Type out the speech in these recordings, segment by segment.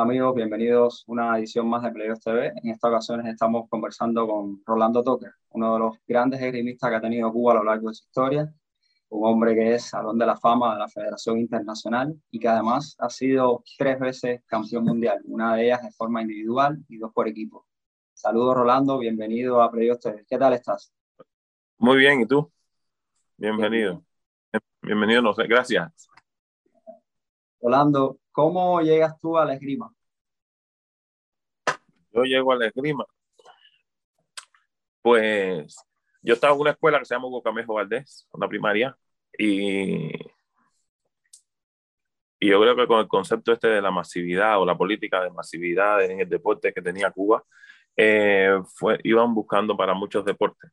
Amigos, bienvenidos a una edición más de Players TV. En esta ocasión estamos conversando con Rolando Toque, uno de los grandes esgrimistas que ha tenido Cuba a lo largo de su historia, un hombre que es salón de la fama de la Federación Internacional y que además ha sido tres veces campeón mundial, una de ellas de forma individual y dos por equipo. Saludos Rolando, bienvenido a Players TV. ¿Qué tal estás? Muy bien, ¿y tú? Bienvenido. Bienvenido, no sé, gracias. Rolando, ¿cómo llegas tú a la esgrima? Yo llego a la esgrima. Pues yo estaba en una escuela que se llama Hugo Camejo Valdés, una primaria, y, y yo creo que con el concepto este de la masividad o la política de masividad en el deporte que tenía Cuba, eh, fue, iban buscando para muchos deportes.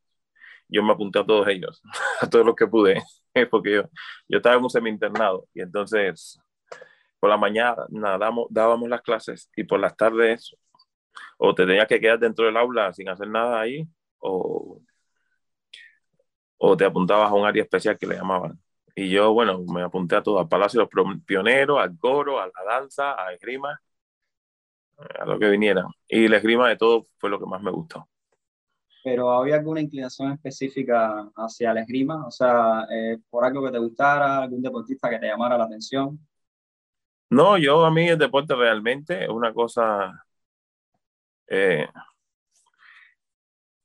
Yo me apunté a todos ellos, a todos los que pude, porque yo, yo estaba en un semi-internado y entonces por la mañana damos, dábamos las clases y por las tardes o te tenías que quedar dentro del aula sin hacer nada ahí o, o te apuntabas a un área especial que le llamaban. Y yo, bueno, me apunté a todo, al Palacio de los Pioneros, al coro, a la danza, a esgrima, a lo que viniera. Y la esgrima de todo fue lo que más me gustó. Pero ¿había alguna inclinación específica hacia la esgrima? O sea, eh, por algo que te gustara, algún deportista que te llamara la atención. No, yo a mí el deporte realmente es una cosa eh,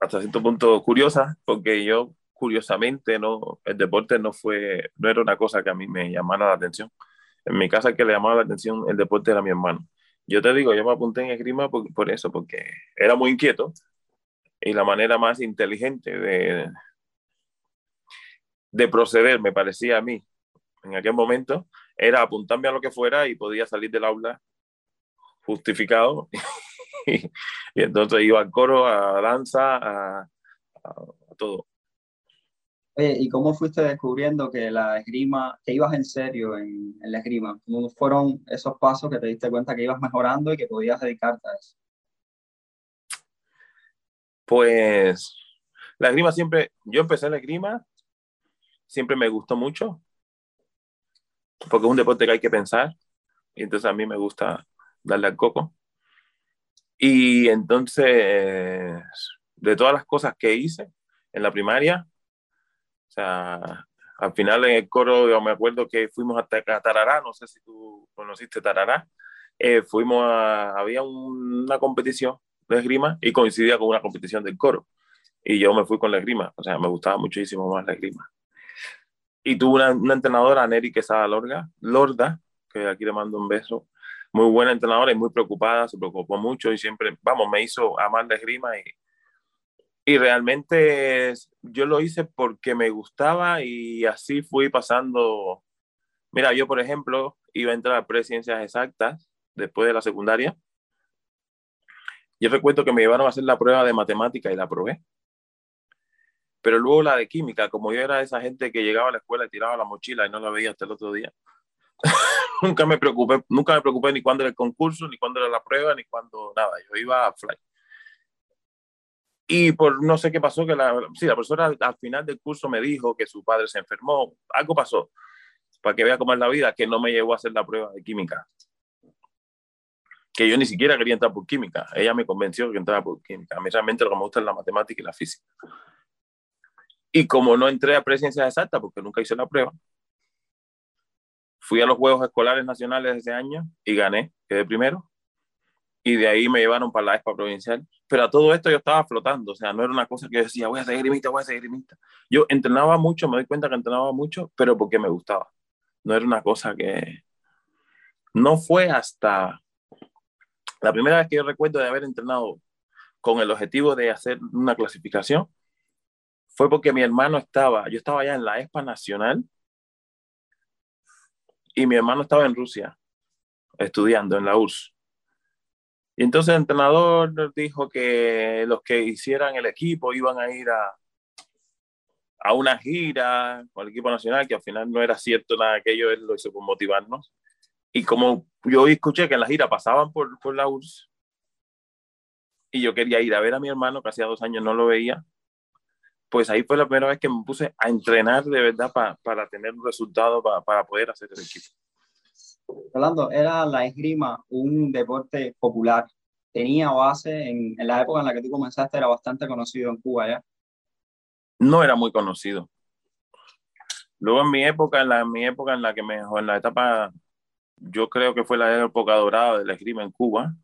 hasta cierto punto curiosa, porque yo curiosamente no, el deporte no fue, no era una cosa que a mí me llamara la atención. En mi casa que le llamaba la atención el deporte era mi hermano. Yo te digo, yo me apunté en esgrima por, por eso, porque era muy inquieto y la manera más inteligente de, de proceder, me parecía a mí, en aquel momento, era apuntarme a lo que fuera y podía salir del aula justificado. y, entonces iba al coro, a danza, a, todo. ¿y cómo fuiste descubriendo que la esgrima, que ibas en serio en, en, la esgrima? ¿Cómo fueron esos pasos que te diste cuenta que ibas mejorando y que podías dedicarte a eso? Pues la esgrima siempre, yo empecé la esgrima, siempre me gustó mucho, porque es un deporte que hay que pensar, y entonces a mí me gusta darle al coco. Y entonces, de todas las cosas que hice en la primaria, o sea, al final en el coro, yo me acuerdo que fuimos hasta Tarará, no sé si tú conociste Tarará, eh, fuimos a, había una competición de esgrima y coincidía con una competición del coro. Y yo me fui con la esgrima, o sea, me gustaba muchísimo más la esgrima. Y tuve una, entrenadora, Neri Quesada Lorga, Lorda, que aquí le mando un beso, muy buena entrenadora y muy preocupada, se preocupó mucho y siempre, vamos, me hizo amar la esgrima y, y realmente yo lo hice porque me gustaba y así fui pasando. Mira, yo por ejemplo iba a entrar a presidencias exactas después de la secundaria. Yo recuerdo que me llevaron a hacer la prueba de matemática y la probé. Pero luego la de química, como yo era esa gente que llegaba a la escuela y tiraba la mochila y no la veía hasta el otro día, nunca me preocupé, nunca me preocupé ni cuándo era el concurso, ni cuándo era la prueba, ni cuándo nada. Yo iba a fly. Y por no sé qué pasó, que la, sí, la profesora al, final del curso me dijo que su padre se enfermó, algo pasó, para que vea cómo es la vida, que no me llevó a hacer la prueba de química. Que yo ni siquiera quería entrar por química. Ella me convenció que entrara por química. A mí realmente lo que me gusta es la matemática y la física. Y como no entré a presencia exacta porque nunca hice la prueba, fui a los Juegos Escolares Nacionales ese año y gané, quedé primero. Y de ahí me llevaron para la ESPA provincial. Pero a todo esto yo estaba flotando, o sea, no era una cosa que yo decía, voy a ser grimista, voy a ser grimista. Yo entrenaba mucho, me doy cuenta que entrenaba mucho, pero porque me gustaba. No era una cosa que... No fue hasta la primera vez que yo recuerdo de haber entrenado con el objetivo de hacer una clasificación, fue porque mi hermano estaba, yo estaba allá en la ESPA Nacional y mi hermano estaba en Rusia estudiando en la URSS. Y entonces el entrenador dijo que los que hicieran el equipo iban a ir a, a una gira con el equipo nacional, que al final no era cierto nada aquello, él lo hizo por motivarnos. Y como yo escuché que en la gira pasaban por, por la URSS, y yo quería ir a ver a mi hermano, que hacía dos años no lo veía, pues ahí fue la primera vez que me puse a entrenar de verdad para tener un resultado para poder hacer el equipo. Rolando, ¿era la esgrima un deporte popular? ¿Tenía base en, en la época en la que tú comenzaste? Era bastante conocido en Cuba ya. No era muy conocido. Luego en mi época, en la, mi época en la que me, en la etapa, yo creo que fue la época dorada de la esgrima en Cuba,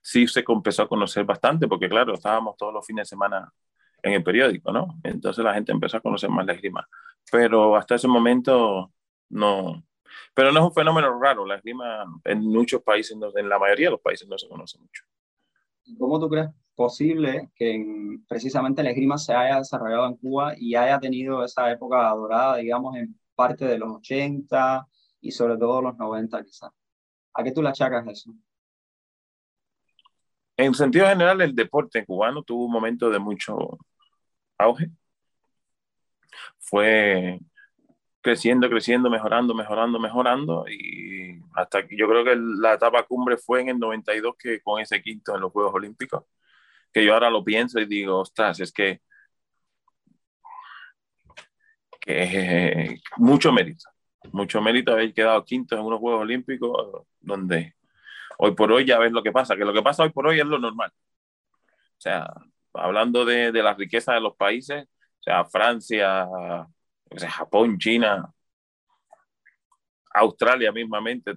sí se empezó a conocer bastante, porque claro, estábamos todos los fines de semana en el periódico, ¿no? Entonces la gente empezó a conocer más la esgrima. Pero hasta ese momento no. Pero no es un fenómeno raro, la esgrima en muchos países, en la mayoría de los países no se conoce mucho. ¿Cómo tú crees posible que precisamente la esgrima se haya desarrollado en Cuba y haya tenido esa época dorada, digamos, en parte de los 80 y sobre todo los 90 quizás? ¿A qué tú le achacas eso? En sentido general, el deporte cubano tuvo un momento de mucho auge. Fue creciendo, creciendo, mejorando, mejorando, mejorando y hasta que yo creo que la etapa cumbre fue en el 92 que con ese quinto en los Juegos Olímpicos, que yo ahora lo pienso y digo, ostras, es que, que mucho mérito, mucho mérito haber quedado quinto en unos Juegos Olímpicos donde hoy por hoy ya ves lo que pasa, que lo que pasa hoy por hoy es lo normal. O sea, hablando de, de la riqueza de los países, o sea, Francia, o sea, Japón, China, Australia mismamente,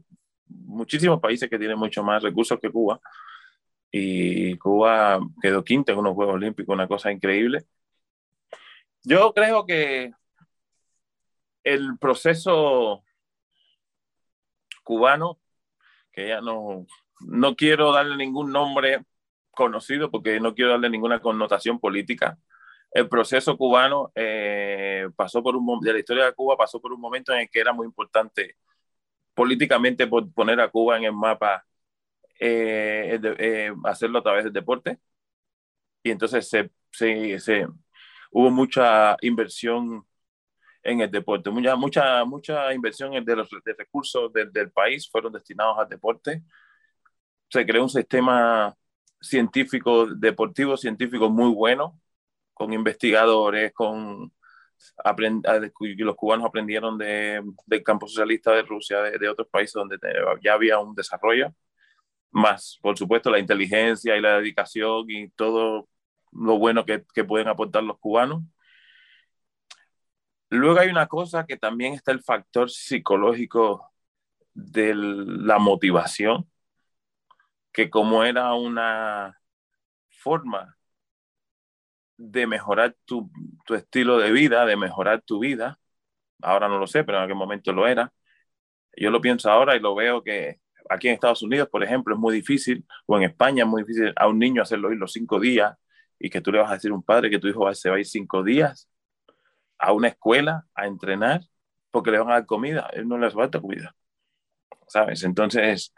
muchísimos países que tienen mucho más recursos que Cuba. Y Cuba quedó quinta en unos Juegos Olímpicos, una cosa increíble. Yo creo que el proceso cubano que ya no, no quiero darle ningún nombre conocido porque no quiero darle ninguna connotación política. El proceso cubano eh, pasó por un de la historia de Cuba pasó por un momento en el que era muy importante políticamente poner a Cuba en el mapa, eh, eh, hacerlo a través del deporte. Y entonces se, se, se, hubo mucha inversión en el deporte. Mucha, mucha, mucha inversión de los de recursos del, del país fueron destinados al deporte. Se creó un sistema científico, deportivo científico muy bueno, con investigadores, con los cubanos aprendieron de, del campo socialista de Rusia, de, de, otros países donde ya había un desarrollo, más por supuesto la inteligencia y la dedicación y todo lo bueno que, que pueden aportar los cubanos. Luego hay una cosa que también está el factor psicológico de la motivación, que como era una forma de mejorar tu, tu, estilo de vida, de mejorar tu vida, ahora no lo sé, pero en aquel momento lo era, yo lo pienso ahora y lo veo que aquí en Estados Unidos, por ejemplo, es muy difícil, o en España es muy difícil a un niño hacerlo ir los cinco días y que tú le vas a decir a un padre que tu hijo se va a ir cinco días a una escuela a entrenar porque le van a dar comida, él no le hace falta comida, ¿sabes? Entonces,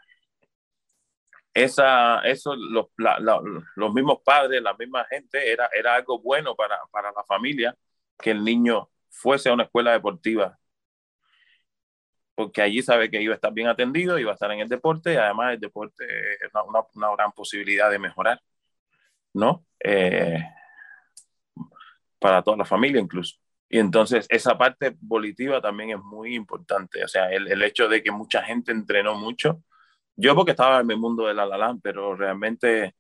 esa, eso, los, la, la, los mismos padres, la misma gente, era, era algo bueno para, para la familia que el niño fuese a una escuela deportiva porque allí sabe que iba a estar bien atendido, iba a estar en el deporte y además el deporte es una, una, una gran posibilidad de mejorar, ¿no? Eh, para toda la familia incluso. Y entonces esa parte volitiva también es muy importante. O sea, el, el, hecho de que mucha gente entrenó mucho. Yo porque estaba en mi mundo del alalán, pero realmente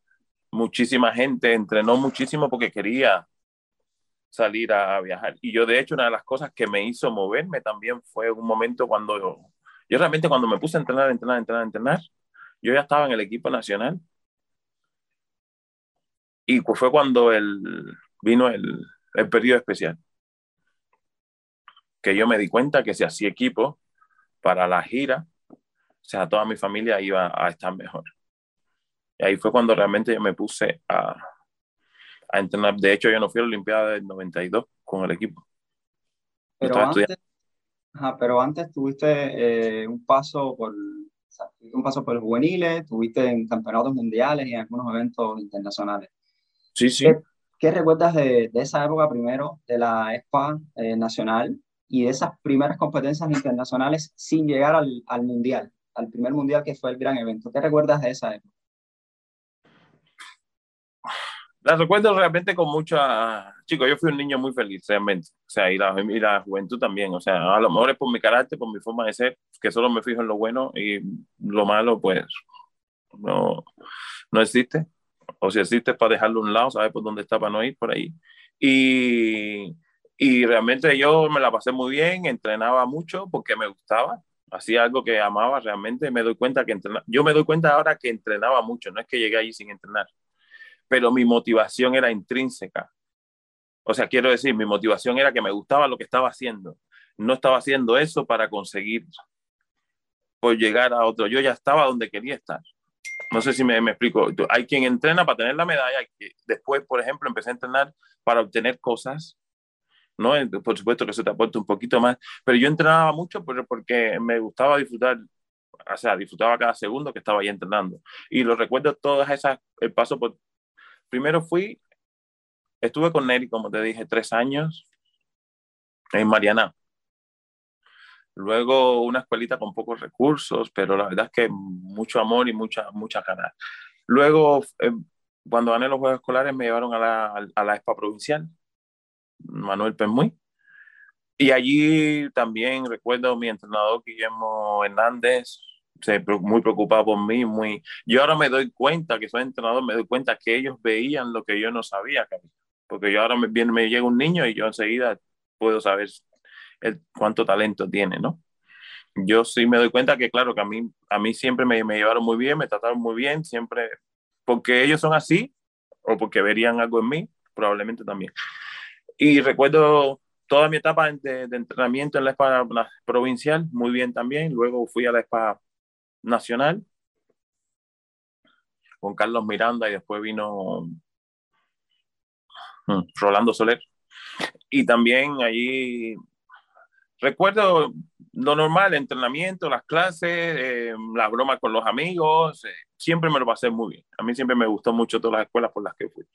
muchísima gente entrenó muchísimo porque quería salir a viajar. Y yo de hecho una de las cosas que me hizo moverme también fue un momento cuando yo, yo realmente cuando me puse a entrenar, entrenar, entrenar, entrenar, yo ya estaba en el equipo nacional. Y pues fue cuando el, vino el, el periodo especial que yo me di cuenta que si hacía equipo para la gira, o sea, toda mi familia iba a estar mejor. Y ahí fue cuando realmente yo me puse a, a entrenar. De hecho, yo no fui a la Olimpiada del 92 con el equipo. Pero, antes, ajá, pero antes tuviste eh, un paso por o sea, un paso por los juveniles, tuviste en campeonatos mundiales y en algunos eventos internacionales. Sí, sí. ¿Qué, qué recuerdas de, de, esa época primero, de la ESPA eh, nacional? Y de esas primeras competencias internacionales sin llegar al, al, mundial, al primer mundial que fue el gran evento. ¿Qué recuerdas de esa época? La recuerdo realmente con mucha... Chicos, yo fui un niño muy feliz, realmente. O sea, y la, y la juventud también. O sea, a lo mejor es por mi carácter, por mi forma de ser, que solo me fijo en lo bueno y lo malo, pues, no, no existe. O si existe es para dejarlo a un lado, saber por dónde está para no ir por ahí. Y, y realmente yo me la pasé muy bien, entrenaba mucho porque me gustaba, hacía algo que amaba realmente. Me doy cuenta que entrenaba. Yo me doy cuenta ahora que entrenaba mucho, no es que llegué allí sin entrenar pero mi motivación era intrínseca. O sea, quiero decir, mi motivación era que me gustaba lo que estaba haciendo. No estaba haciendo eso para conseguir por llegar a otro. Yo ya estaba donde quería estar. No sé si me, me explico. Hay quien entrena para tener la medalla. Después, por ejemplo, empecé a entrenar para obtener cosas. ¿No? Por supuesto que eso te aporta un poquito más. Pero yo entrenaba mucho porque me gustaba disfrutar o sea, disfrutaba cada segundo que estaba ahí entrenando. Y lo recuerdo todas esas, el paso por primero fui, estuve con Neri, como te dije, tres años en Mariana. Luego una escuelita con pocos recursos, pero la verdad es que mucho amor y mucha, mucha ganas. Luego, eh, cuando gané los Juegos Escolares, me llevaron a la, a la ESPA provincial, Manuel Penmuy. Y allí también recuerdo mi entrenador Guillermo Hernández, muy preocupado por mí, muy... Yo ahora me doy cuenta, que soy entrenador, me doy cuenta que ellos veían lo que yo no sabía, porque yo ahora me, me llega un niño y yo enseguida puedo saber el, cuánto talento tiene, ¿no? Yo sí me doy cuenta que, claro, que a mí, a mí siempre me, me llevaron muy bien, me trataron muy bien, siempre, porque ellos son así, o porque verían algo en mí, probablemente también. Y recuerdo toda mi etapa de, entrenamiento en la espada provincial, muy bien también. Luego fui a la espada nacional con Carlos Miranda y después vino mm, Rolando Soler. Y también allí recuerdo lo normal, entrenamiento, las clases, eh, las bromas con los amigos, eh, siempre me lo pasé muy bien. A mí siempre me gustó mucho todas las escuelas por las que fui.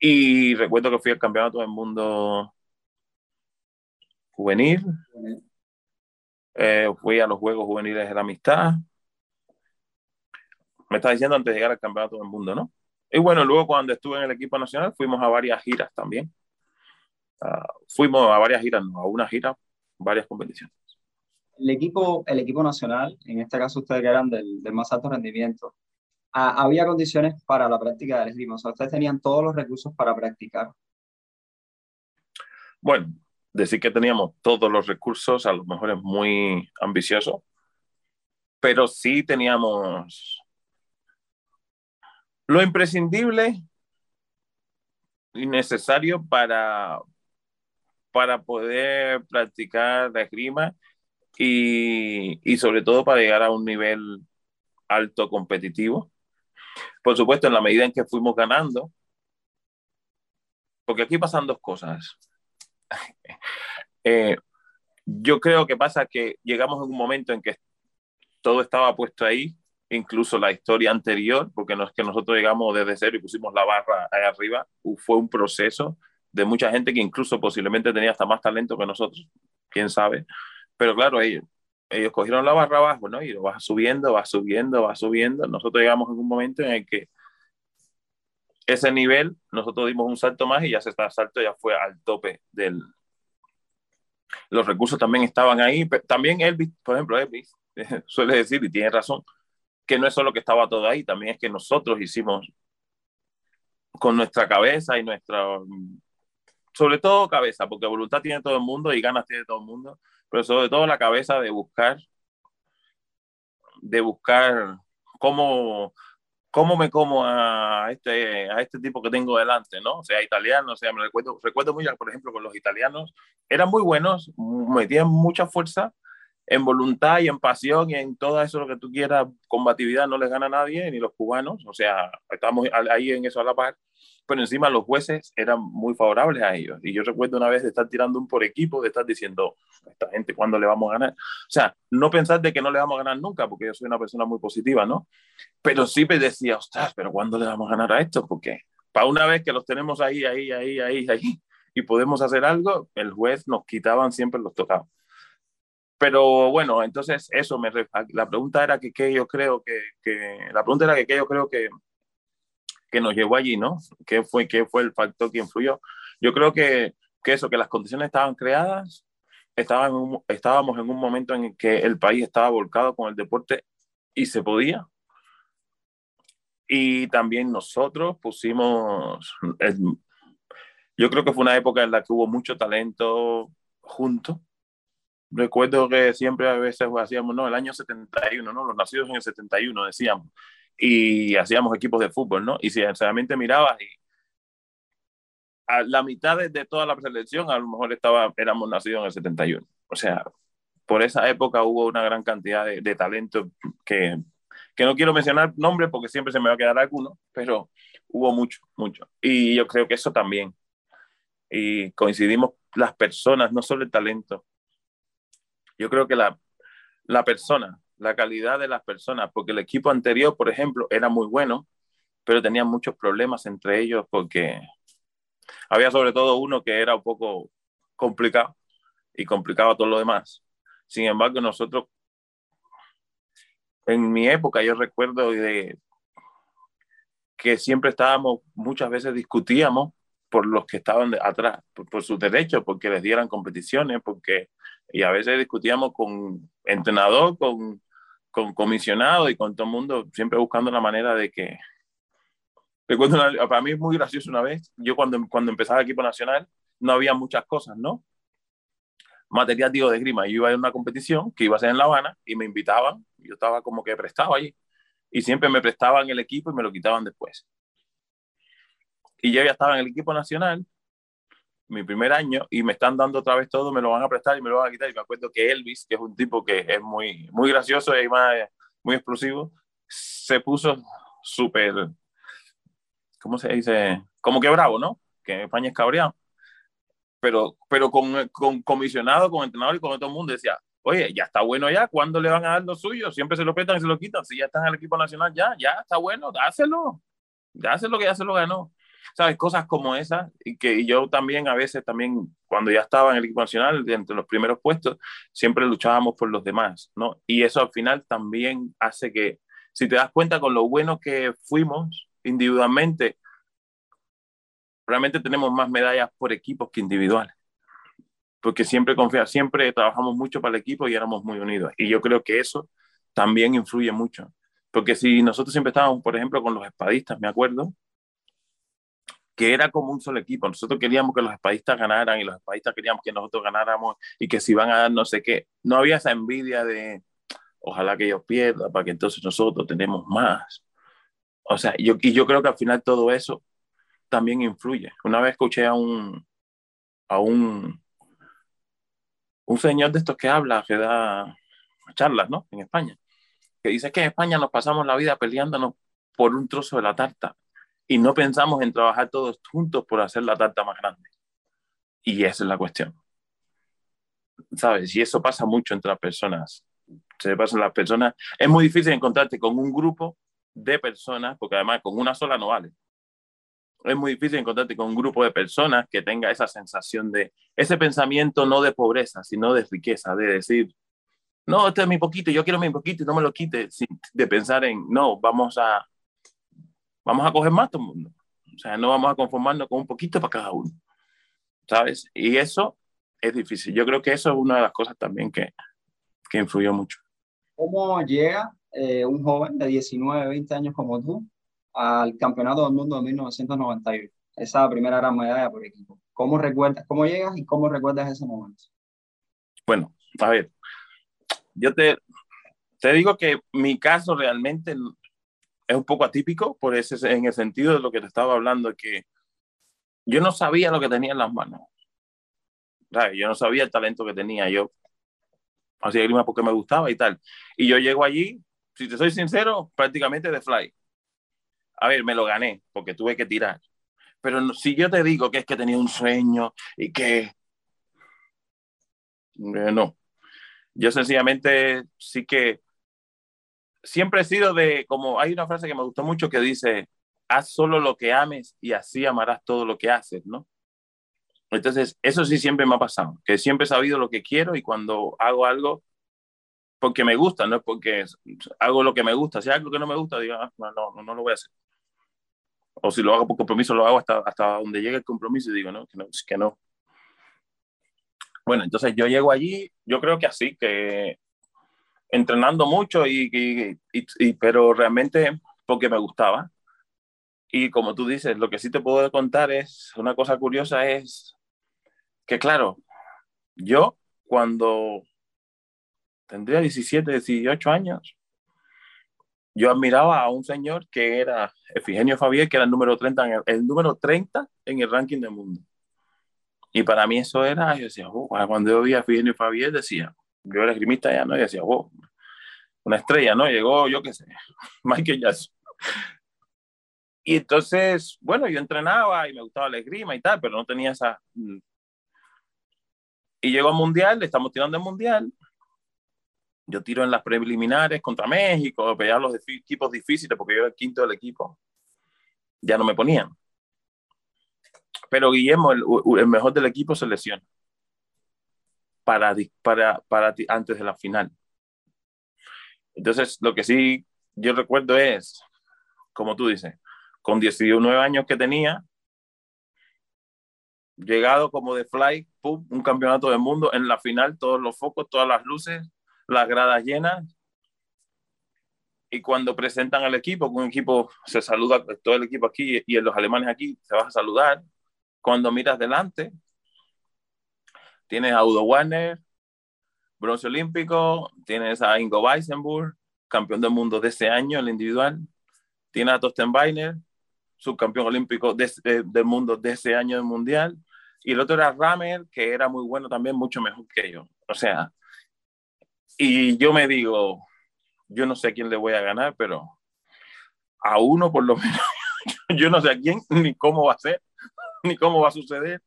Y recuerdo que fui al campeonato del mundo juvenil. Eh, fui a los Juegos Juveniles de la Amistad. Me estás diciendo antes de llegar al Campeonato del Mundo, ¿no? Y bueno, luego cuando estuve en el equipo nacional fuimos a varias giras también. Uh, fuimos a varias giras, no, a una gira, varias competiciones. El equipo, el equipo nacional, en este caso ustedes que eran del, del más alto rendimiento, ¿a, ¿había condiciones para la práctica del esgrima? O sea, ustedes tenían todos los recursos para practicar. Bueno, decir que teníamos todos los recursos, a lo mejor es muy ambicioso, pero sí teníamos lo imprescindible y necesario para, para poder practicar la esgrima y, y sobre todo para llegar a un nivel alto competitivo. Por supuesto, en la medida en que fuimos ganando, porque aquí pasan dos cosas. Eh, yo creo que pasa que llegamos en un momento en que todo estaba puesto ahí, incluso la historia anterior, porque no es que nosotros llegamos desde cero y pusimos la barra ahí arriba, fue un proceso de mucha gente que incluso posiblemente tenía hasta más talento que nosotros, quién sabe. Pero claro, ellos, ellos cogieron la barra abajo, ¿no? Y lo va subiendo, va subiendo, va subiendo. Nosotros llegamos en un momento en el que ese nivel, nosotros dimos un salto más y ya ese salto ya fue al tope del... Los recursos también estaban ahí. También Elvis, por ejemplo, Elvis suele decir, y tiene razón, que no es solo que estaba todo ahí, también es que nosotros hicimos con nuestra cabeza y nuestra... Sobre todo cabeza, porque voluntad tiene todo el mundo y ganas tiene todo el mundo, pero sobre todo la cabeza de buscar, de buscar cómo ¿cómo me como a este, a este tipo que tengo delante, ¿no? O sea, italiano, o sea, me recuerdo, recuerdo muy, por ejemplo, con los italianos, eran muy buenos, metían mucha fuerza en voluntad y en pasión y en todo eso lo que tú quieras, combatividad no les gana a nadie, ni los cubanos, o sea, estamos ahí en eso a la par, pero encima los jueces eran muy favorables a ellos. Y yo recuerdo una vez de estar tirando un por equipo, de estar diciendo, esta gente, ¿cuándo le vamos a ganar? O sea, no pensar de que no le vamos a ganar nunca, porque yo soy una persona muy positiva, ¿no? Pero sí me decía, ostras, pero ¿cuándo le vamos a ganar a esto? Porque para una vez que los tenemos ahí, ahí, ahí, ahí, ahí, y podemos hacer algo, el juez nos quitaban siempre los tocados. Pero bueno, entonces eso me la pregunta era que, que yo creo que, que, la pregunta era que, que yo creo que que nos llevó allí, ¿no? ¿Qué fue, qué fue el factor que influyó? Yo creo que, que eso, que las condiciones estaban creadas, estaban estábamos en un momento en que el país estaba volcado con el deporte y se podía. Y también nosotros pusimos, yo creo que fue una época en la que hubo mucho talento junto. Recuerdo que siempre a veces hacíamos, no, el año 71, ¿no? Los nacidos en el 71, decíamos y hacíamos equipos de fútbol, ¿no? Y si sinceramente mirabas y a la mitad de, toda la selección a lo mejor estaba, éramos nacidos en el 71. O sea, por esa época hubo una gran cantidad de, de talento que, que no quiero mencionar nombres porque siempre se me va a quedar alguno, pero hubo mucho, mucho. Y yo creo que eso también. Y coincidimos las personas, no solo el talento. Yo creo que la, la persona, la calidad de las personas, porque el equipo anterior, por ejemplo, era muy bueno, pero tenía muchos problemas entre ellos porque había sobre todo uno que era un poco complicado y complicaba todo lo demás. Sin embargo, nosotros, en mi época, yo recuerdo de que siempre estábamos, muchas veces discutíamos por los que estaban atrás, por, por sus derechos, porque les dieran competiciones, porque, y a veces discutíamos con entrenador, con con comisionado y con todo el mundo, siempre buscando la manera de que... Recuerdo, para mí es muy gracioso una vez, yo cuando, cuando empezaba el equipo nacional, no había muchas cosas, ¿no? Material, digo, de grima. Yo iba a una competición que iba a ser en La Habana y me invitaban, yo estaba como que prestado allí. Y siempre me prestaban el equipo y me lo quitaban después. Y yo ya estaba en el equipo nacional mi primer año y me están dando otra vez todo, me lo van a prestar y me lo van a quitar. Y me acuerdo que Elvis, que es un tipo que es muy, muy gracioso y más, muy explosivo, se puso súper, ¿cómo se dice? Como que bravo, ¿no? Que en España es cabreado. Pero, pero con, con comisionado, con entrenador y con todo el mundo decía, oye, ya está bueno ya, ¿cuándo le van a dar lo suyo? Siempre se lo prestan y se lo quitan. Si ya está en el equipo nacional, ya, ya está bueno, dáselo. Dáselo que ya se lo ganó. ¿Sabes? Cosas como esas, y que yo también a veces, también cuando ya estaba en el equipo nacional, entre los primeros puestos, siempre luchábamos por los demás, ¿no? Y eso al final también hace que, si te das cuenta con lo bueno que fuimos individualmente, realmente tenemos más medallas por equipos que individuales. Porque siempre confía, siempre trabajamos mucho para el equipo y éramos muy unidos. Y yo creo que eso también influye mucho. Porque si nosotros siempre estábamos, por ejemplo, con los espadistas, me acuerdo, que era como un solo equipo. Nosotros queríamos que los espadistas ganaran y los espadistas queríamos que nosotros ganáramos y que si van a dar no sé qué. No había esa envidia de ojalá que ellos pierdan para que entonces nosotros tenemos más. O sea, yo, y yo creo que al final todo eso también influye. Una vez escuché a un, a un, un señor de estos que habla, que da charlas, ¿no? En España, que dice que en España nos pasamos la vida peleándonos por un trozo de la tarta y no pensamos en trabajar todos juntos por hacer la tarta más grande. Y esa es la cuestión. ¿Sabes? Y eso pasa mucho entre las personas. Se pasan las personas. Es muy difícil encontrarte con un grupo de personas, porque además con una sola no vale. Es muy difícil encontrarte con un grupo de personas que tenga esa sensación de, ese pensamiento no de pobreza, sino de riqueza, de decir, no, este es mi poquito, yo quiero mi poquito y no me lo quite, de pensar en, no, vamos a, vamos a coger más todo el mundo. O sea, no vamos a conformarnos con un poquito para cada uno. ¿Sabes? Y eso es difícil. Yo creo que eso es una de las cosas también que, que influyó mucho. ¿Cómo llega eh, un joven de 19, 20 años como tú al Campeonato del Mundo de 1991? Esa primera gran medalla por equipo. ¿Cómo recuerdas, cómo llegas y cómo recuerdas ese momento? Bueno, a ver, yo te, te digo que mi caso realmente es un poco atípico por ese, en el sentido de lo que te estaba hablando, que yo no sabía lo que tenía en las manos. Yo no sabía el talento que tenía. Yo hacía grima porque me gustaba y tal. Y yo llego allí, si te soy sincero, prácticamente de fly. A ver, me lo gané porque tuve que tirar. Pero si yo te digo que es que tenía un sueño y que... Eh, no. Yo sencillamente sí que siempre he sido de, como hay una frase que me gustó mucho que dice, haz solo lo que ames y así amarás todo lo que haces, ¿no? Entonces, eso sí siempre me ha pasado, que siempre he sabido lo que quiero y cuando hago algo, porque me gusta, no es porque hago lo que me gusta. Si algo que no me gusta, digo, ah, no, no, no lo voy a hacer. O si lo hago por compromiso, lo hago hasta, hasta donde llegue el compromiso y digo, no, que no, que no. Bueno, entonces yo llego allí, yo creo que así, que entrenando mucho, y, y, y, pero realmente porque me gustaba. Y como tú dices, lo que sí te puedo contar es, una cosa curiosa es que, claro, yo cuando tendría 17, 18 años, yo admiraba a un señor que era Efigenio Fabier, que era el número 30 en el, número 30 en el ranking del mundo. Y para mí eso era, yo decía, cuando yo vi a Efigenio Fabier, decía, yo era esgrimista ya, ¿no? Y decía, wow, una estrella, ¿no? Llegó, yo qué sé, Michael Jackson. Y entonces, bueno, yo entrenaba y me gustaba la esgrima y tal, pero no tenía esa... Mm. Y llegó al Mundial, estamos tirando el Mundial, yo tiro en las preliminares contra México, pelear los equipos difíciles porque yo era el quinto del equipo. Ya no me ponían. Pero Guillermo, el, el mejor del equipo, se lesiona para, para, para antes de la final. Entonces, lo que sí yo recuerdo es, como tú dices, con 19 años que tenía, llegado como de fly, un campeonato del mundo, en la final todos los focos, todas las luces, las gradas llenas. Y cuando presentan al equipo, un equipo se saluda, todo el equipo aquí y los alemanes aquí se va a saludar. Cuando miras delante, tienes a Udo Warner, bronce olímpico, tienes a Ingo Weissenburg, campeón del mundo de ese año, el individual, tienes a Tosten Weiner, subcampeón olímpico del mundo de ese año del mundial, y el otro era Ramer, que era muy bueno también, mucho mejor que yo. O sea, y yo me digo, yo no sé a quién le voy a ganar, pero a uno por lo menos, yo no sé a quién, ni cómo va a ser, ni cómo va a suceder,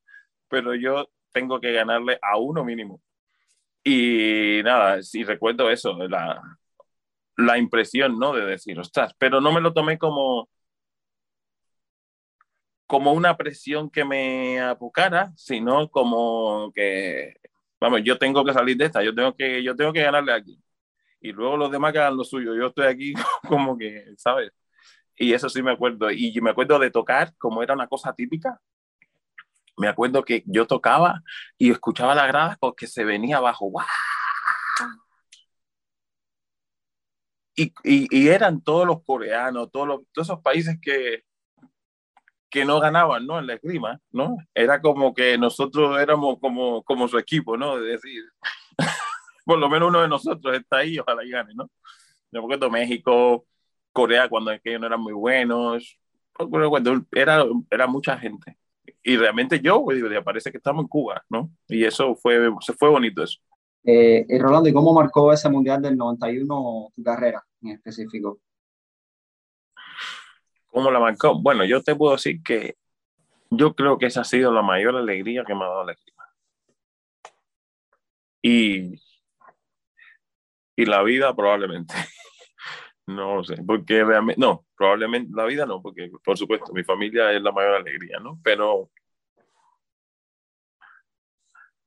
pero yo tengo que ganarle a uno mínimo. Y nada, si recuerdo eso, la, la impresión, ¿no? De decir, ostras, pero no me lo tomé como como una presión que me apucara, sino como que vamos, yo tengo que salir de esta, yo tengo que, yo tengo que ganarle aquí. Y luego los demás que hagan lo suyo. Yo estoy aquí como que, ¿sabes? Y eso sí me acuerdo. Y me acuerdo de tocar, como era una cosa típica. Me acuerdo que yo tocaba y escuchaba la grada porque se venía abajo. Y, y, y, eran todos los coreanos, todos, todos esos países que, que no ganaban, ¿no? En la esgrima, ¿no? Era como que nosotros éramos como, como su equipo, ¿no? Es decir, por lo menos uno de nosotros está ahí, ojalá y gane, ¿no? Yo recuerdo México, Corea cuando aquellos no eran muy buenos, era, era mucha gente. Y realmente yo, pues, parece que estamos en Cuba, ¿no? Y eso fue, se fue bonito eso. Eh, y Rolando, ¿y cómo marcó ese Mundial del 91 tu carrera en específico? ¿Cómo la marcó? Bueno, yo te puedo decir que yo creo que esa ha sido la mayor alegría que me ha dado la esgrima. Y, y la vida probablemente. No lo sé, porque realmente, no, probablemente la vida no, porque por supuesto mi familia es la mayor alegría, ¿no? Pero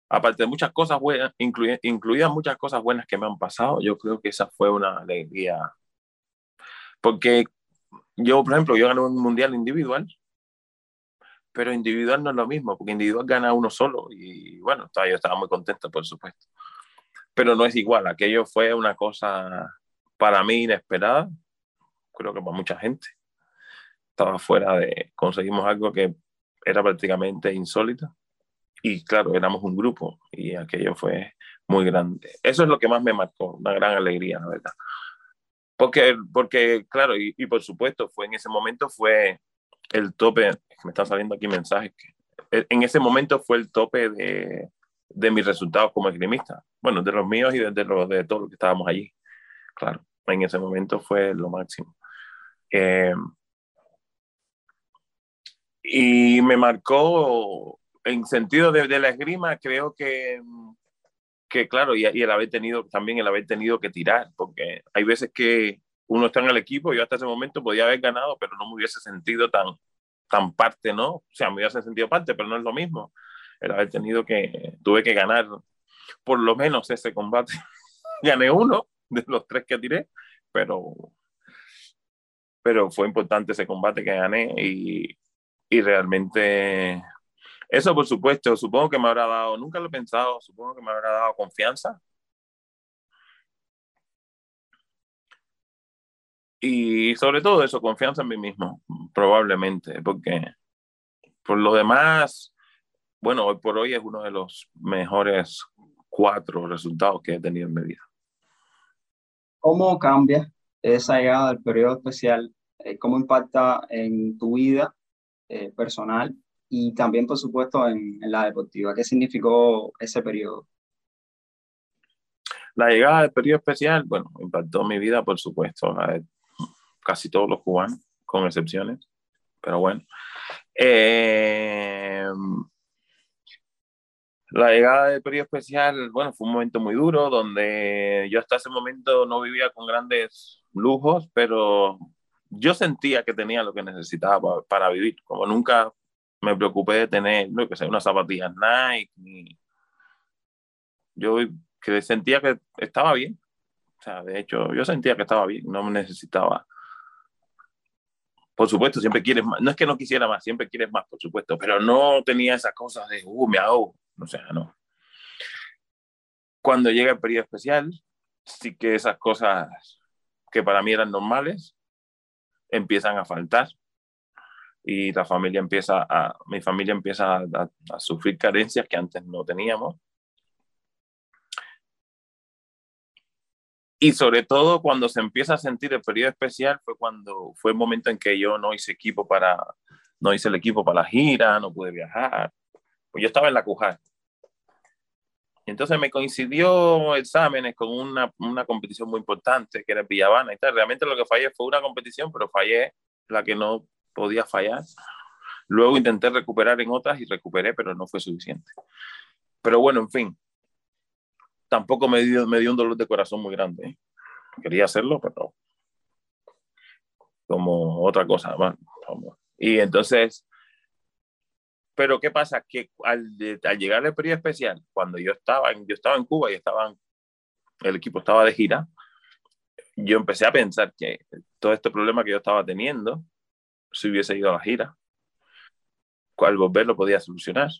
aparte de muchas cosas buenas, incluidas muchas cosas buenas que me han pasado, yo creo que esa fue una alegría. Porque yo, por ejemplo, yo gané un mundial individual, pero individual no es lo mismo, porque individual gana uno solo y bueno, yo estaba muy contento, por supuesto. Pero no es igual, aquello fue una cosa para mí inesperada, creo que para mucha gente. Estaba fuera de, conseguimos algo que era prácticamente insólito y claro, éramos un grupo y aquello fue muy grande. Eso es lo que más me marcó, una gran alegría, la verdad. Porque, porque claro, y, y, por supuesto, fue en ese momento fue el tope, me están saliendo aquí mensajes, que e, en ese momento fue el tope de, de mis resultados como esgrimista. Bueno, de los míos y de, los de todos los que estábamos allí. Claro, en ese momento fue lo máximo. Eh, y me marcó en sentido de, la esgrima, creo que que claro, y, el haber tenido, también el haber tenido que tirar, porque hay veces que uno está en el equipo, yo hasta ese momento podía haber ganado, pero no me hubiese sentido tan, tan parte, ¿no? O sea, me hubiese sentido parte, pero no es lo mismo. El haber tenido que, tuve que ganar por lo menos ese combate. Gané uno de los tres que tiré, pero pero fue importante ese combate que gané y, y realmente eso por supuesto, supongo que me habrá dado, nunca lo he pensado, supongo que me habrá dado confianza. Y sobre todo eso, confianza en mí mismo, probablemente, porque por lo demás, bueno, hoy por hoy es uno de los mejores cuatro resultados que he tenido en mi vida. ¿Cómo cambia esa llegada del periodo especial? Eh, ¿Cómo impacta en tu vida eh, personal y también, por supuesto, en, la deportiva? ¿Qué significó ese periodo? La llegada del periodo especial, bueno, impactó mi vida, por supuesto, casi todos los cubanos, con excepciones, pero bueno. Eh, la llegada del periodo especial, bueno, fue un momento muy duro donde yo hasta ese momento no vivía con grandes lujos, pero yo sentía que tenía lo que necesitaba para, vivir. Como nunca me preocupé de tener, lo que sé, unas zapatillas Nike, yo que sentía que estaba bien. O sea, de hecho, yo sentía que estaba bien, no me necesitaba. Por supuesto, siempre quieres más. No es que no quisiera más, siempre quieres más, por supuesto, pero no tenía esas cosas de, uh, me hago o sea, no. Cuando llega el periodo especial, sí que esas cosas que para mí eran normales empiezan a faltar y la familia empieza a, mi familia empieza a, sufrir carencias que antes no teníamos. Y sobre todo cuando se empieza a sentir el periodo especial fue cuando fue el momento en que yo no hice equipo para, no hice el equipo para la gira, no pude viajar, pues yo estaba en la Cujar. Y entonces me coincidió exámenes con una, una competición muy importante, que era Villavana y tal. Realmente lo que fallé fue una competición, pero fallé la que no podía fallar. Luego intenté recuperar en otras y recuperé, pero no fue suficiente. Pero bueno, en fin, tampoco me dio, me dio un dolor de corazón muy grande. ¿eh? Quería hacerlo, pero como otra cosa. Y entonces pero ¿qué pasa? Que al, al llegar el periodo especial, cuando yo estaba, en, yo estaba en Cuba y estaban, el equipo estaba de gira, yo empecé a pensar que todo este problema que yo estaba teniendo, si hubiese ido a la gira, al volver lo podía solucionar,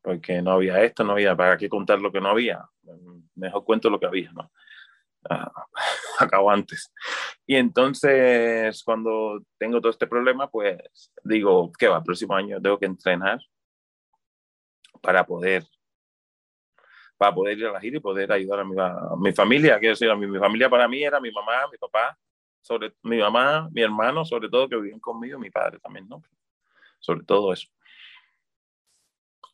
porque no había esto, no había, ¿para qué contar lo que no había? Mejor cuento lo que había, ¿no? Ah, acabo antes. Y entonces, cuando tengo todo este problema, pues digo, ¿qué va? El próximo año tengo que entrenar para poder para poder ir a la gira y poder ayudar a mi, mi familia. Quiero decir, a mi, mi, familia para mí era mi mamá, mi papá, sobre mi mamá, mi hermano, sobre todo que vivían conmigo, mi padre también, ¿no? Sobre todo eso.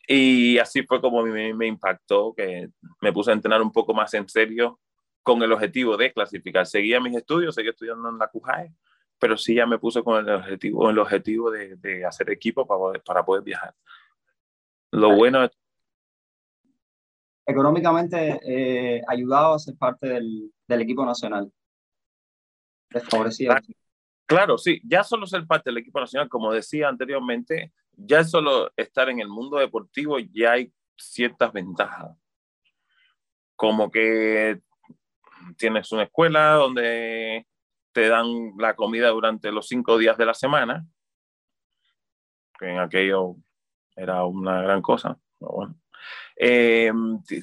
Y así fue como me, me impactó, que me puse a entrenar un poco más en serio con el objetivo de clasificar. Seguía mis estudios, seguía estudiando en la CUJAE, pero sí ya me puse con el objetivo, el objetivo de, de hacer equipo para poder, para poder viajar. Lo bueno Económicamente eh, ayudado a ser parte del, del equipo nacional. Desfavorecido. Claro, sí, ya solo ser parte del equipo nacional, como decía anteriormente, ya solo estar en el mundo deportivo ya hay ciertas ventajas. Como que tienes una escuela donde te dan la comida durante los cinco días de la semana, que en aquello era una gran cosa. Bueno. Eh,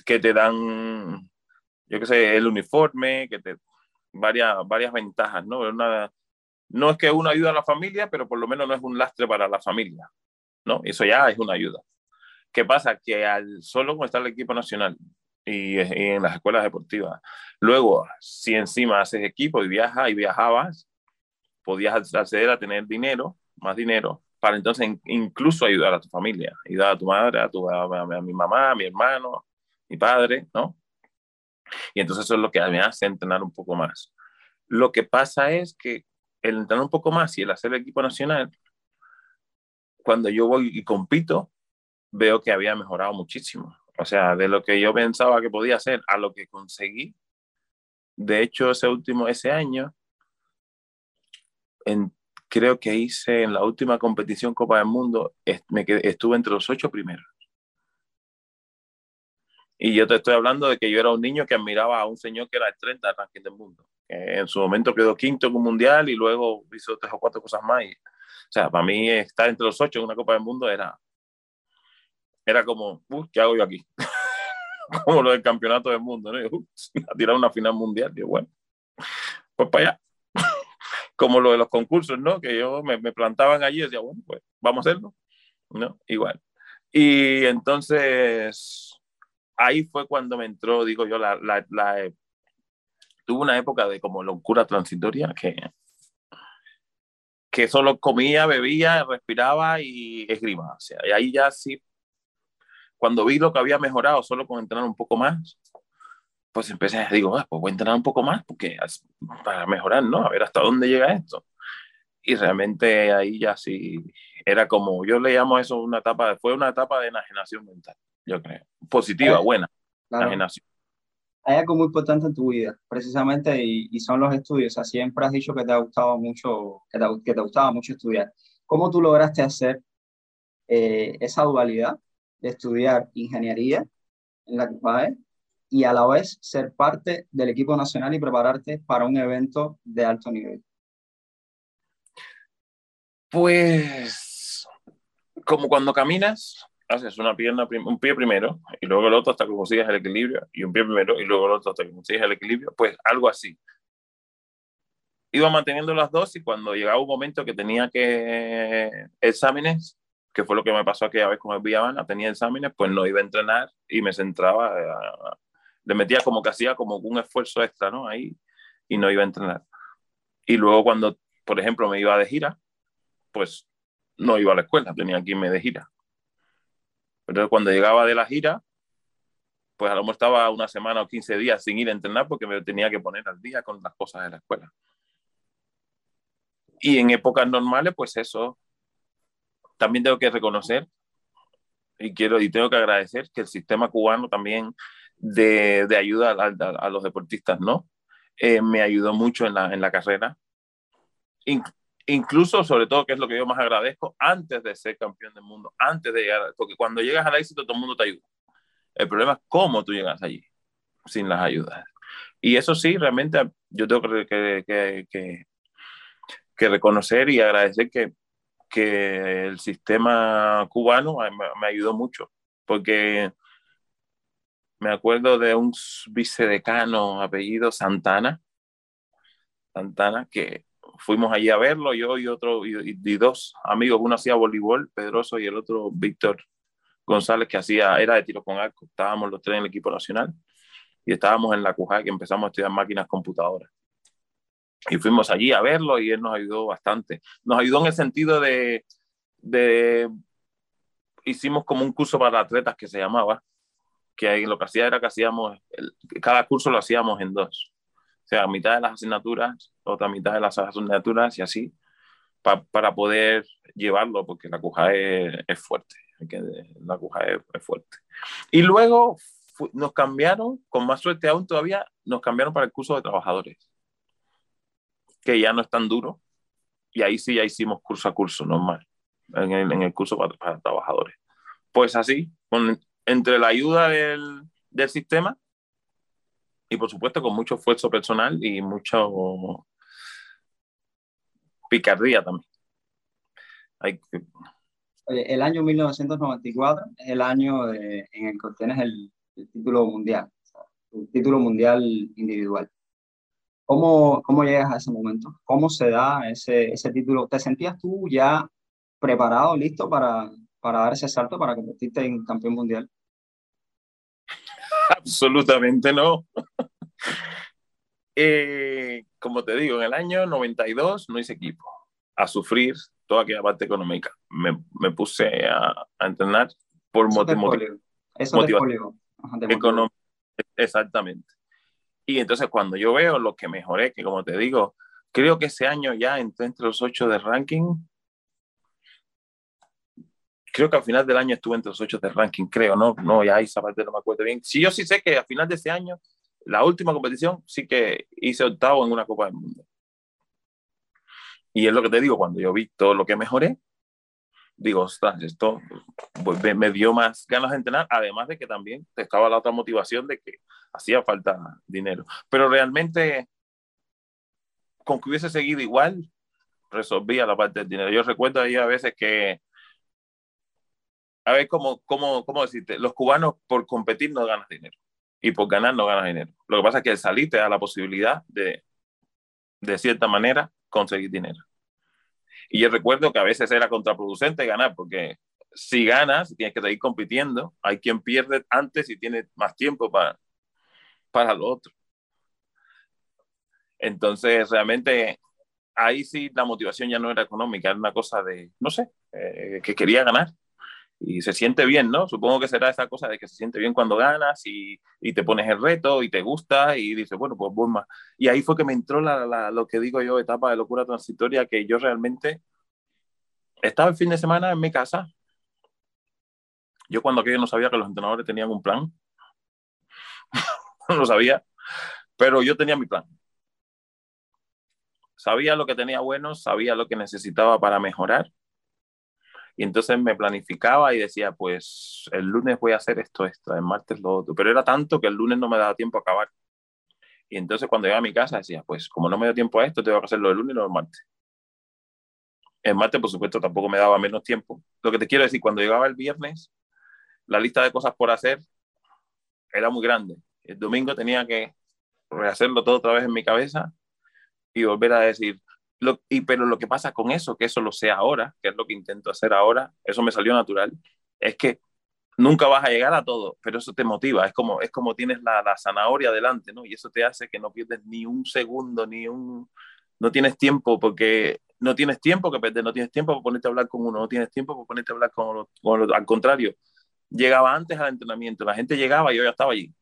que te dan, yo qué sé, el uniforme, que te varias, varias ventajas, ¿no? Una, no es que uno ayuda a la familia, pero por lo menos no es un lastre para la familia, ¿no? Eso ya es una ayuda. ¿Qué pasa? Que al solo con estar el equipo nacional y, y, en las escuelas deportivas, luego, si encima haces equipo y viajas y viajabas, podías acceder a tener dinero, más dinero, para entonces incluso ayudar a tu familia, ayudar a tu madre, a, tu, a, mi mamá, a mi hermano, mi padre, ¿no? Y entonces eso es lo que me hace entrenar un poco más. Lo que pasa es que el entrenar un poco más y el hacer el equipo nacional, cuando yo voy y compito, veo que había mejorado muchísimo. O sea, de lo que yo pensaba que podía hacer a lo que conseguí. De hecho, ese último, ese año, en creo que hice en la última competición Copa del Mundo, me estuve entre los ocho primeros. Y yo te estoy hablando de que yo era un niño que admiraba a un señor que era el 30 ranking del mundo, en su momento quedó quinto en un mundial y luego hizo tres o cuatro cosas más. Y, o sea, para mí estar entre los ocho en una Copa del Mundo era, era como, ¿qué hago yo aquí? como lo del campeonato del mundo, ¿no? a tirar una final mundial, y bueno, pues para allá. Como lo de los concursos, ¿no? Que yo me, me, plantaban allí y decía, bueno, pues vamos a hacerlo, ¿no? Igual. Y entonces, ahí fue cuando me entró, digo yo, la, la tuve una época de como locura transitoria que, que solo comía, bebía, respiraba y esgrima. O sea, y ahí ya sí, cuando vi lo que había mejorado solo con entrenar un poco más, pues empecé, digo, ah, pues voy a entrenar un poco más porque para mejorar, ¿no? A ver hasta dónde llega esto. Y realmente ahí ya sí, era como, yo le llamo eso una etapa, fue una etapa de enajenación mental, yo creo. Positiva, buena, enajenación hay algo muy importante en tu vida, precisamente, y, son los estudios. O sea, siempre has dicho que te ha gustado mucho, que te, que te gustaba mucho estudiar. ¿Cómo tú lograste hacer eh, esa dualidad de estudiar ingeniería en la CUPAE y a la vez ser parte del equipo nacional y prepararte para un evento de alto nivel? Pues, como cuando caminas, haces una pierna, un pie primero y luego el otro hasta que consigas el equilibrio y un pie primero y luego el otro hasta que consigas el equilibrio, pues algo así. Iba manteniendo las dos y cuando llegaba un momento que tenía que exámenes, que fue lo que me pasó aquella vez con el Villavana, tenía exámenes, pues no iba a entrenar y me centraba, le metía como que hacía como un esfuerzo extra, ¿no? Ahí y no iba a entrenar. Y luego cuando, por ejemplo, me iba de gira, pues no iba a la escuela, tenía que irme de gira entonces, cuando llegaba de la gira, pues a lo mejor estaba una semana o 15 días sin ir a entrenar porque me tenía que poner al día con las cosas de la escuela. Y en épocas normales, pues eso, también tengo que reconocer y quiero y tengo que agradecer que el sistema cubano también de, de ayuda a, a, los deportistas, ¿no? Eh, me ayudó mucho en la, en la carrera incluso, sobre todo, que es lo que yo más agradezco, antes de ser campeón del mundo, antes de llegar, porque cuando llegas al éxito todo el mundo te ayuda. El problema es cómo tú llegas allí, sin las ayudas. Y eso sí, realmente yo tengo que, que, que, que reconocer y agradecer que, que el sistema cubano me, me, ayudó mucho, porque me acuerdo de un vicedecano apellido Santana, Santana, que fuimos allí a verlo, yo y otro, y, dos amigos, uno hacía voleibol, Pedroso, y el otro Víctor González, que hacía, era de tiro con arco, estábamos los tres en el equipo nacional, y estábamos en la CUJA, que empezamos a estudiar máquinas computadoras. Y fuimos allí a verlo y él nos ayudó bastante. Nos ayudó en el sentido de, de hicimos como un curso para atletas que se llamaba, que lo que hacía era que hacíamos, cada curso lo hacíamos en dos. O sea, mitad de las asignaturas otra mitad de las asignaturas y así, para poder llevarlo, porque la cuja es, fuerte, que, la cuja es, fuerte. Y luego nos cambiaron, con más suerte aún todavía, nos cambiaron para el curso de trabajadores, que ya no es tan duro, y ahí sí ya hicimos curso a curso normal, en el, en el curso para, trabajadores. Pues así, con, entre la ayuda del, del sistema, y por supuesto con mucho esfuerzo personal y mucho picardía también. Hay el año 1994 es el año en el que obtienes el, título mundial, el título mundial individual. ¿Cómo, ¿Cómo llegas a ese momento? ¿Cómo se da ese, ese título? ¿Te sentías tú ya preparado, listo para, para dar ese salto, para convertirte en campeón mundial? Absolutamente no. Eh, como te digo, en el año 92 no hice equipo, a sufrir toda aquella parte económica. Me, me puse a, a, entrenar por motivación. Eso económica. Exactamente. Y entonces cuando yo veo lo que mejoré, que como te digo, creo que ese año ya entré entre los ocho de ranking. Creo que al final del año estuve entre los ocho de ranking, creo, ¿no? No, ya esa parte no me acuerdo bien. Sí, yo sí sé que al final de ese año la última competición sí que hice octavo en una Copa del Mundo. Y es lo que te digo, cuando yo vi todo lo que mejoré, digo, ostras, esto pues, me dio más ganas de entrenar, además de que también estaba la otra motivación de que hacía falta dinero. Pero realmente con que hubiese seguido igual, resolvía la parte del dinero. Yo recuerdo ahí a veces que, a ver, ¿cómo, cómo, cómo decirte? Los cubanos por competir no ganan dinero y por ganar no ganas dinero. Lo que pasa es que el salir te da la posibilidad de, de cierta manera, conseguir dinero. Y yo recuerdo que a veces era contraproducente ganar, porque si ganas, tienes que seguir compitiendo. Hay quien pierde antes y tiene más tiempo para, para lo otro. Entonces, realmente, ahí sí la motivación ya no era económica, era una cosa de, no sé, eh, que quería ganar y se siente bien, ¿no? Supongo que será esa cosa de que se siente bien cuando ganas y, y te pones el reto y te gusta y dices, bueno, pues voy más. Y ahí fue que me entró la, la, lo que digo yo, etapa de locura transitoria, que yo realmente estaba el fin de semana en mi casa. Yo cuando aquello no sabía que los entrenadores tenían un plan, no lo sabía, pero yo tenía mi plan. Sabía lo que tenía bueno, sabía lo que necesitaba para mejorar y entonces me planificaba y decía, pues el lunes voy a hacer esto, esto, el martes lo otro. Pero era tanto que el lunes no me daba tiempo a acabar. Y entonces cuando iba a mi casa decía, pues como no me dio tiempo a esto, tengo que hacerlo el lunes no el martes. El martes, por supuesto, tampoco me daba menos tiempo. Lo que te quiero decir, cuando llegaba el viernes, la lista de cosas por hacer era muy grande. El domingo tenía que rehacerlo todo otra vez en mi cabeza y volver a decir, y, pero lo que pasa con eso, que eso lo sé ahora, que es lo que intento hacer ahora, eso me salió natural, es que nunca vas a llegar a todo, pero eso te motiva, es como, es como tienes la, la zanahoria delante, ¿no? Y eso te hace que no pierdes ni un segundo, ni un... No tienes tiempo porque no tienes tiempo que perder, no tienes tiempo para ponerte a hablar con uno, no tienes tiempo para ponerte a hablar con, con al contrario. Llegaba antes al entrenamiento, la gente llegaba y yo ya estaba allí.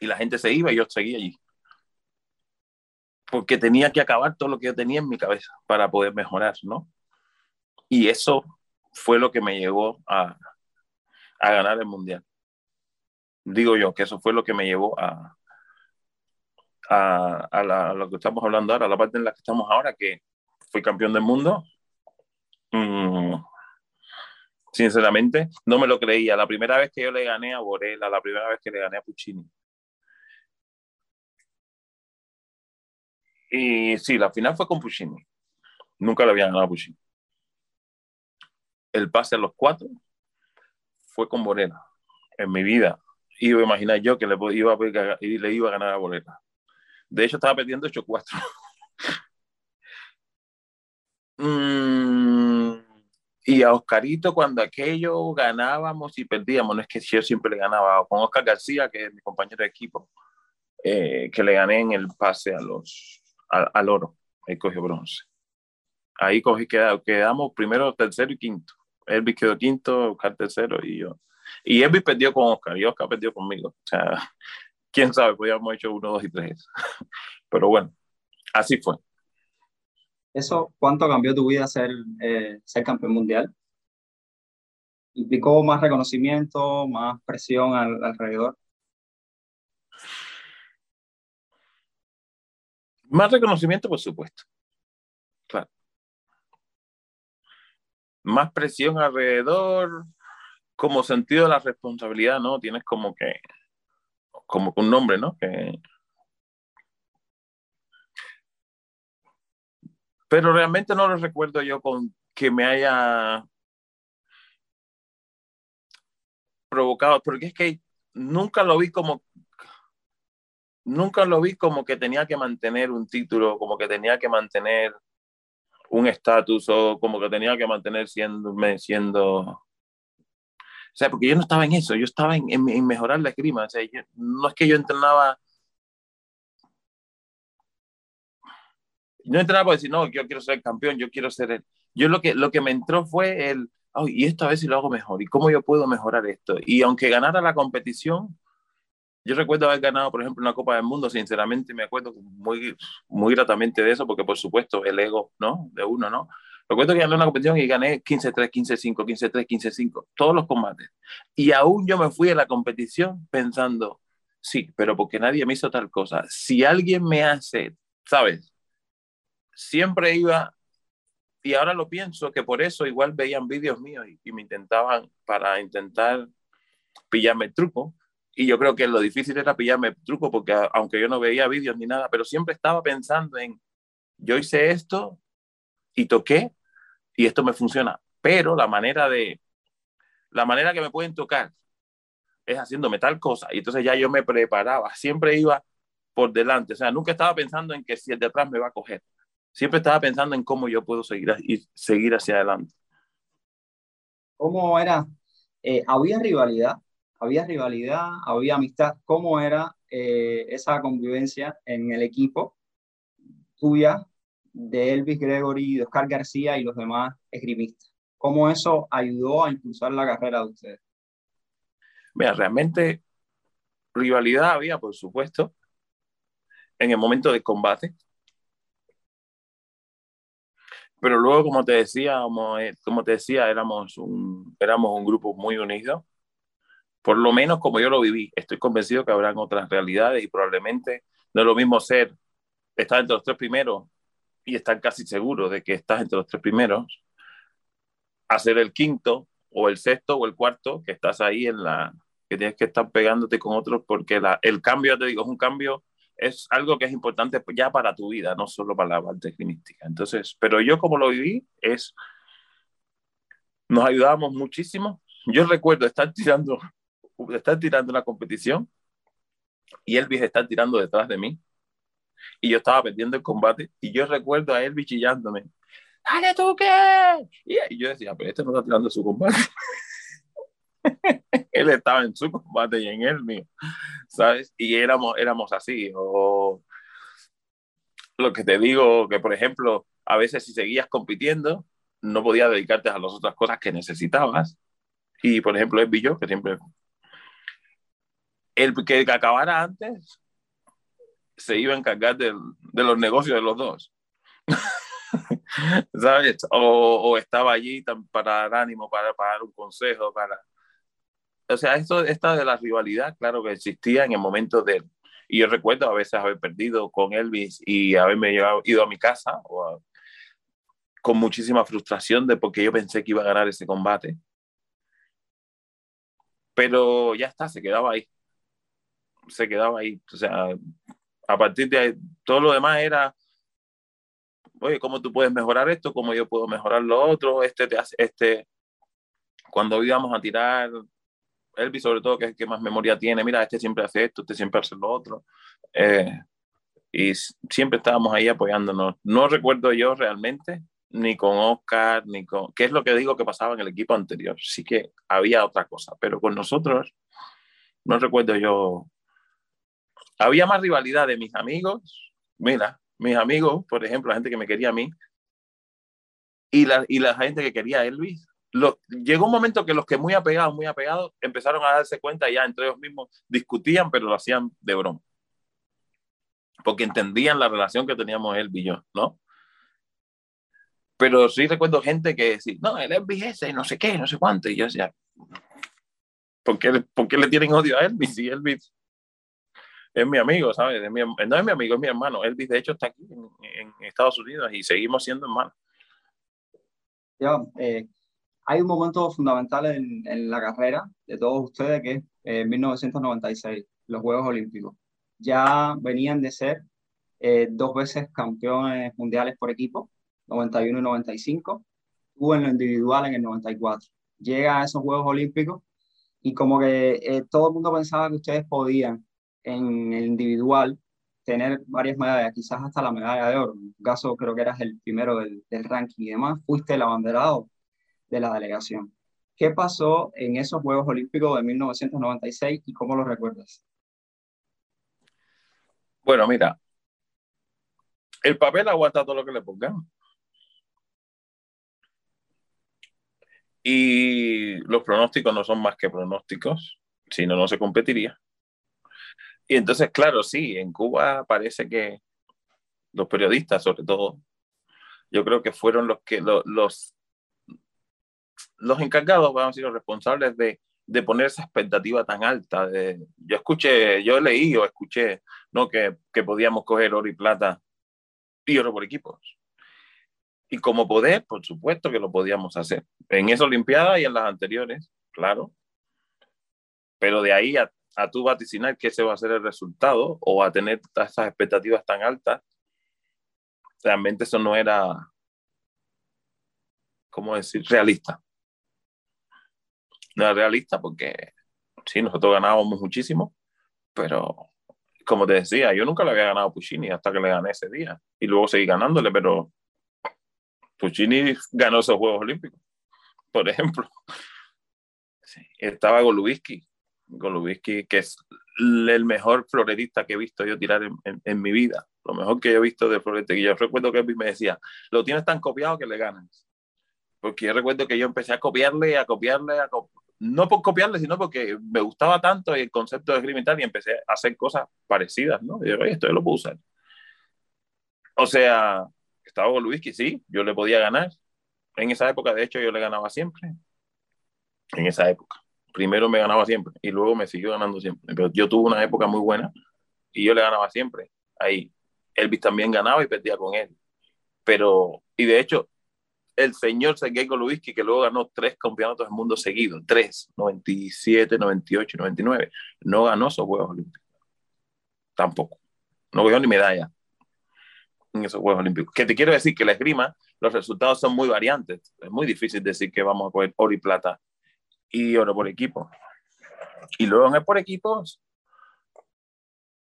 Y la gente se iba y yo seguía allí porque tenía que acabar todo lo que yo tenía en mi cabeza para poder mejorar, ¿no? Y eso fue lo que me llevó a, a ganar el mundial. Digo yo que eso fue lo que me llevó a, a, a, lo que estamos hablando ahora, a la parte en la que estamos ahora, que fui campeón del mundo. Mm, sinceramente, no me lo creía. La primera vez que yo le gané a Borela, la primera vez que le gané a Puccini, Y sí, la final fue con Puccini. Nunca le había ganado a Puccini. El pase a los cuatro fue con Borena. En mi vida iba a imaginar yo que le iba a, le iba a ganar a Borena. De hecho, estaba perdiendo 8-4. Mm, y a Oscarito, cuando aquello ganábamos y perdíamos, no es que yo siempre le ganaba, con Oscar García, que es mi compañero de equipo, eh, que le gané en el pase a los al, oro. Ahí cogió bronce. Ahí cogí, quedamos primero, tercero y quinto. Elvis quedó quinto, Oscar tercero y yo. Y Elvis perdió con Oscar y Oscar perdió conmigo. O sea, quién sabe, podríamos haber hecho uno, dos y tres. Pero bueno, así fue. ¿Eso cuánto cambió tu vida ser, eh, ser campeón mundial? ¿Implicó más reconocimiento, más presión alrededor? Más reconocimiento, por supuesto. Claro. Más presión alrededor, como sentido de la responsabilidad, ¿no? Tienes como que, como un nombre, ¿no? Que... Pero realmente no lo recuerdo yo con que me haya provocado, porque es que nunca lo vi como nunca lo vi como que tenía que mantener un título, como que tenía que mantener un estatus o como que tenía que mantener siendo, siendo... O sea, porque yo no estaba en eso, yo estaba en, en, mejorar la esgrima. O sea, no es que yo entrenaba... No entrenaba por decir, no, yo quiero ser campeón, yo quiero ser el... Yo lo que, lo que me entró fue el, oh, y esto a ver si lo hago mejor, y cómo yo puedo mejorar esto. Y aunque ganara la competición, yo recuerdo haber ganado, por ejemplo, una Copa del Mundo, sinceramente me acuerdo muy, muy gratamente de eso, porque por supuesto el ego, ¿no? De uno, ¿no? Recuerdo que gané una competición y gané 15-3, 15-5, 15-3, 15-5, todos los combates. Y aún yo me fui a la competición pensando, sí, pero porque nadie me hizo tal cosa. Si alguien me hace, ¿sabes? Siempre iba, y ahora lo pienso, que por eso igual veían vídeos míos y, y me intentaban, para intentar pillarme el truco, Y yo creo que lo difícil era pillarme truco, porque aunque yo no veía vídeos ni nada, pero siempre estaba pensando en, yo hice esto y toqué y esto me funciona. Pero la manera de, la manera que me pueden tocar es haciéndome tal cosa. Y entonces ya yo me preparaba, siempre iba por delante. O sea, nunca estaba pensando en que si el de atrás me va a coger. Siempre estaba pensando en cómo yo puedo seguir, y seguir hacia adelante. ¿Cómo era? Eh, ¿Había rivalidad? ¿Había rivalidad? ¿Había amistad? ¿Cómo era eh, esa convivencia en el equipo tuya de Elvis Gregory, de Oscar García y los demás esgrimistas? ¿Cómo eso ayudó a impulsar la carrera de ustedes? Mira, realmente rivalidad había, por supuesto, en el momento de combate. Pero luego, como te decía, eh, como, te decía, éramos un, éramos un grupo muy unido. Por lo menos como yo lo viví. Estoy convencido que habrán otras realidades y probablemente no es lo mismo ser, estar entre los tres primeros y estar casi seguro de que estás entre los tres primeros, a ser el quinto o el sexto o el cuarto, que estás ahí en la, que tienes que estar pegándote con otros, porque la, el cambio, te digo, es un cambio es algo que es importante ya para tu vida, no solo para la parte clínica. Entonces, pero yo como lo viví, es, nos ayudábamos muchísimo. Yo recuerdo estar tirando, estar tirando una competición y Elvis está tirando detrás de mí y yo estaba perdiendo el combate y yo recuerdo a Elvis chillándome, ¡Dale tú qué! Y yo decía, pero este no está tirando su combate. él estaba en su combate y en el mío, ¿sabes? Y éramos, éramos así. O lo que te digo, que por ejemplo, a veces si seguías compitiendo, no podías dedicarte a las otras cosas que necesitabas. Y por ejemplo, el yo, que siempre. El que acabara antes se iba a encargar de, de los negocios de los dos. ¿Sabes? O, o, estaba allí para dar ánimo, para, para dar un consejo, para, o sea, esto, esta de la rivalidad, claro que existía en el momento de... Y yo recuerdo a veces haber perdido con Elvis y haberme ido a mi casa con muchísima frustración de porque yo pensé que iba a ganar ese combate. Pero ya está, se quedaba ahí. Se quedaba ahí. O sea, a partir de ahí, todo lo demás era, oye, ¿cómo tú puedes mejorar esto? ¿Cómo yo puedo mejorar lo otro? Este, este, cuando íbamos a tirar Elvis sobre todo, que es el que más memoria tiene, mira, este siempre hace esto, este siempre hace lo otro. Eh, y siempre estábamos ahí apoyándonos. No recuerdo yo realmente, ni con Oscar, ni con... ¿Qué es lo que digo que pasaba en el equipo anterior? Sí que había otra cosa, pero con nosotros, no recuerdo yo... Había más rivalidad de mis amigos, mira, mis amigos, por ejemplo, la gente que me quería a mí, y la, y la gente que quería a Elvis, llegó un momento que los que muy apegados, muy apegados, empezaron a darse cuenta ya entre ellos mismos discutían, pero lo hacían de broma. Porque entendían la relación que teníamos él y yo, ¿no? Pero sí recuerdo gente que decía, no, el Elvis ese, no sé qué, no sé cuánto. Y yo decía, ¿por qué, ¿por qué le tienen odio a Elvis? Si Elvis es mi amigo, ¿sabes? no es mi amigo, es mi hermano. Elvis, de hecho, está aquí en, Estados Unidos y seguimos siendo hermanos. Ya, eh, hay un momento fundamental en, en, la carrera de todos ustedes que es eh, 1996, los Juegos Olímpicos. Ya venían de ser eh, dos veces campeones mundiales por equipo, 91 y 95, hubo en lo individual en el 94. Llega a esos Juegos Olímpicos y como que eh, todo el mundo pensaba que ustedes podían en el individual tener varias medallas, quizás hasta la medalla de oro. En tu caso creo que eras el primero del, del ranking y demás, fuiste el abanderado de la delegación. ¿Qué pasó en esos Juegos Olímpicos de 1996 y cómo lo recuerdas? Bueno, mira, el papel aguanta todo lo que le pongan. Y los pronósticos no son más que pronósticos, si no, no se competiría. Y entonces, claro, sí, en Cuba parece que los periodistas, sobre todo, yo creo que fueron los que los los encargados, vamos a decir, los responsables de, de poner esa expectativa tan alta. De, yo escuché, yo leí o escuché ¿no? que, que podíamos coger oro y plata y oro por equipos. Y como poder, por supuesto que lo podíamos hacer. En esa Olimpiada y en las anteriores, claro. Pero de ahí a a tú vaticinar que ese va a ser el resultado o a tener esas expectativas tan altas, realmente eso no era, ¿cómo decir?, realista. No era realista porque sí, nosotros ganábamos muchísimo, pero como te decía, yo nunca le había ganado a Puccini hasta que le gané ese día y luego seguí ganándole, pero Puccini ganó esos Juegos Olímpicos, por ejemplo. estaba Golubiski, Golubiski, que es el mejor floretista que he visto yo tirar en, mi vida, lo mejor que he visto de florete. Y yo recuerdo que me decía, lo tienes tan copiado que le ganas. Porque yo recuerdo que yo empecé a copiarle, a copiarle, a no por copiarle, sino porque me gustaba tanto el concepto de esgrima y empecé a hacer cosas parecidas, ¿no? Y yo, esto yo lo puedo usar. O sea, estaba Golubiski, sí, yo le podía ganar. En esa época, de hecho, yo le ganaba siempre. En esa época primero me ganaba siempre y luego me siguió ganando siempre. Pero yo tuve una época muy buena y yo le ganaba siempre. Ahí Elvis también ganaba y perdía con él. Pero, y de hecho, el señor Sergei Golubinsky, que luego ganó tres campeonatos del mundo seguidos, tres, 97, 98 y 99, no ganó esos Juegos Olímpicos. Tampoco. No ganó ni medalla en esos Juegos Olímpicos. Que te quiero decir que la esgrima, los resultados son muy variantes. Es muy difícil decir que vamos a coger oro y plata y oro por equipo. Y luego en el por equipos,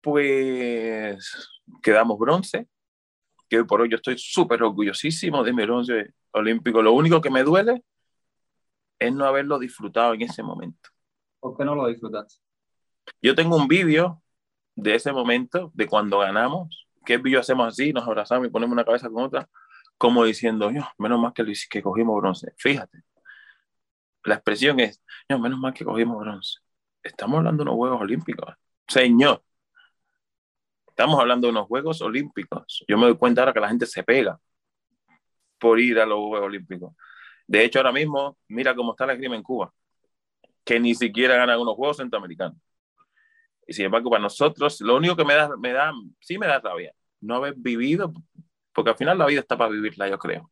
pues quedamos bronce, que hoy por hoy yo estoy súper orgullosísimo de mi bronce olímpico. Lo único que me duele es no haberlo disfrutado en ese momento. ¿Por qué no lo disfrutaste? Yo tengo un vídeo de ese momento, de cuando ganamos, que vídeo hacemos así, nos abrazamos y ponemos una cabeza con otra, como diciendo, yo, menos más que, que cogimos bronce. Fíjate, la expresión es, no, menos mal que cogimos bronce. Estamos hablando de unos Juegos Olímpicos. Señor, estamos hablando de unos Juegos Olímpicos. Yo me doy cuenta ahora que la gente se pega por ir a los Juegos Olímpicos. De hecho, ahora mismo, mira cómo está la esgrima en Cuba, que ni siquiera ganan unos Juegos Centroamericanos. Y sin embargo, para nosotros, lo único que me da, me da, sí me da rabia, no haber vivido, porque al final la vida está para vivirla, yo creo,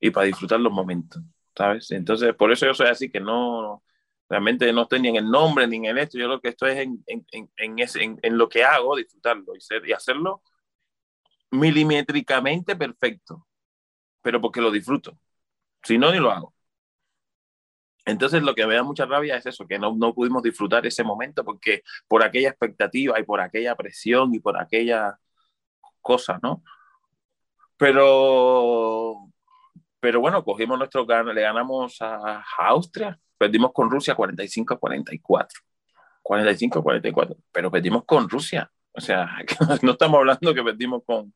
y para disfrutar los momentos. ¿Sabes? Entonces, por eso yo soy así, que no, realmente no estoy ni en el nombre ni en el esto, yo lo que estoy es en, en, en, ese, en, lo que hago, disfrutarlo y, ser, y hacerlo milimétricamente perfecto, pero porque lo disfruto, si no, ni lo hago. Entonces lo que me da mucha rabia es eso, que no, no pudimos disfrutar ese momento porque por aquella expectativa y por aquella presión y por aquella cosa, ¿no? Pero pero bueno, cogimos nuestro le ganamos a, Austria, perdimos con Rusia 45 a 44. 45 a 44, pero perdimos con Rusia. O sea, no estamos hablando que perdimos con,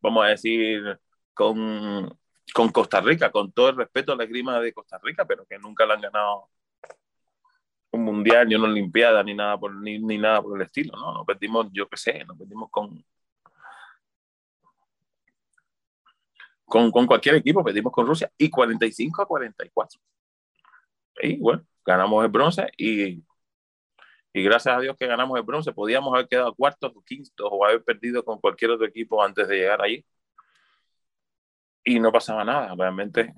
vamos a decir, con, con Costa Rica, con todo el respeto a la esgrima de Costa Rica, pero que nunca le han ganado un mundial, ni una olimpiada, ni nada por, ni, ni nada por el estilo, ¿no? Nos perdimos, yo qué sé, nos perdimos con, con, con cualquier equipo, perdimos con Rusia y 45 a 44. Y bueno, ganamos el bronce y, y gracias a Dios que ganamos el bronce, podíamos haber quedado cuartos o quintos o haber perdido con cualquier otro equipo antes de llegar allí. Y no pasaba nada, realmente.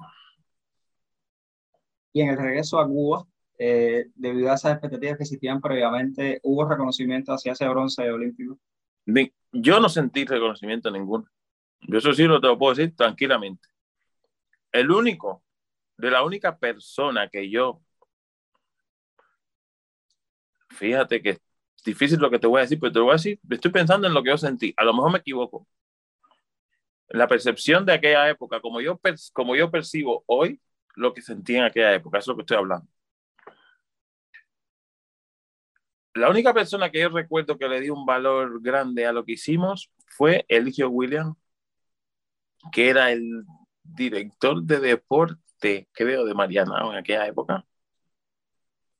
Y en el regreso a Cuba, eh, debido a esas expectativas que existían previamente, ¿hubo reconocimiento hacia ese bronce olímpico? Yo no sentí reconocimiento ninguno. Yo eso sí lo te lo puedo decir tranquilamente. El único, de la única persona que yo, fíjate que es difícil lo que te voy a decir, pero te lo voy a decir, estoy pensando en lo que yo sentí. A lo mejor me equivoco. La percepción de aquella época, como yo, como yo percibo hoy, lo que sentí en aquella época, es lo que estoy hablando. La única persona que yo recuerdo que le dio un valor grande a lo que hicimos fue Eligio William que era el director de deporte, creo, de Mariana en aquella época.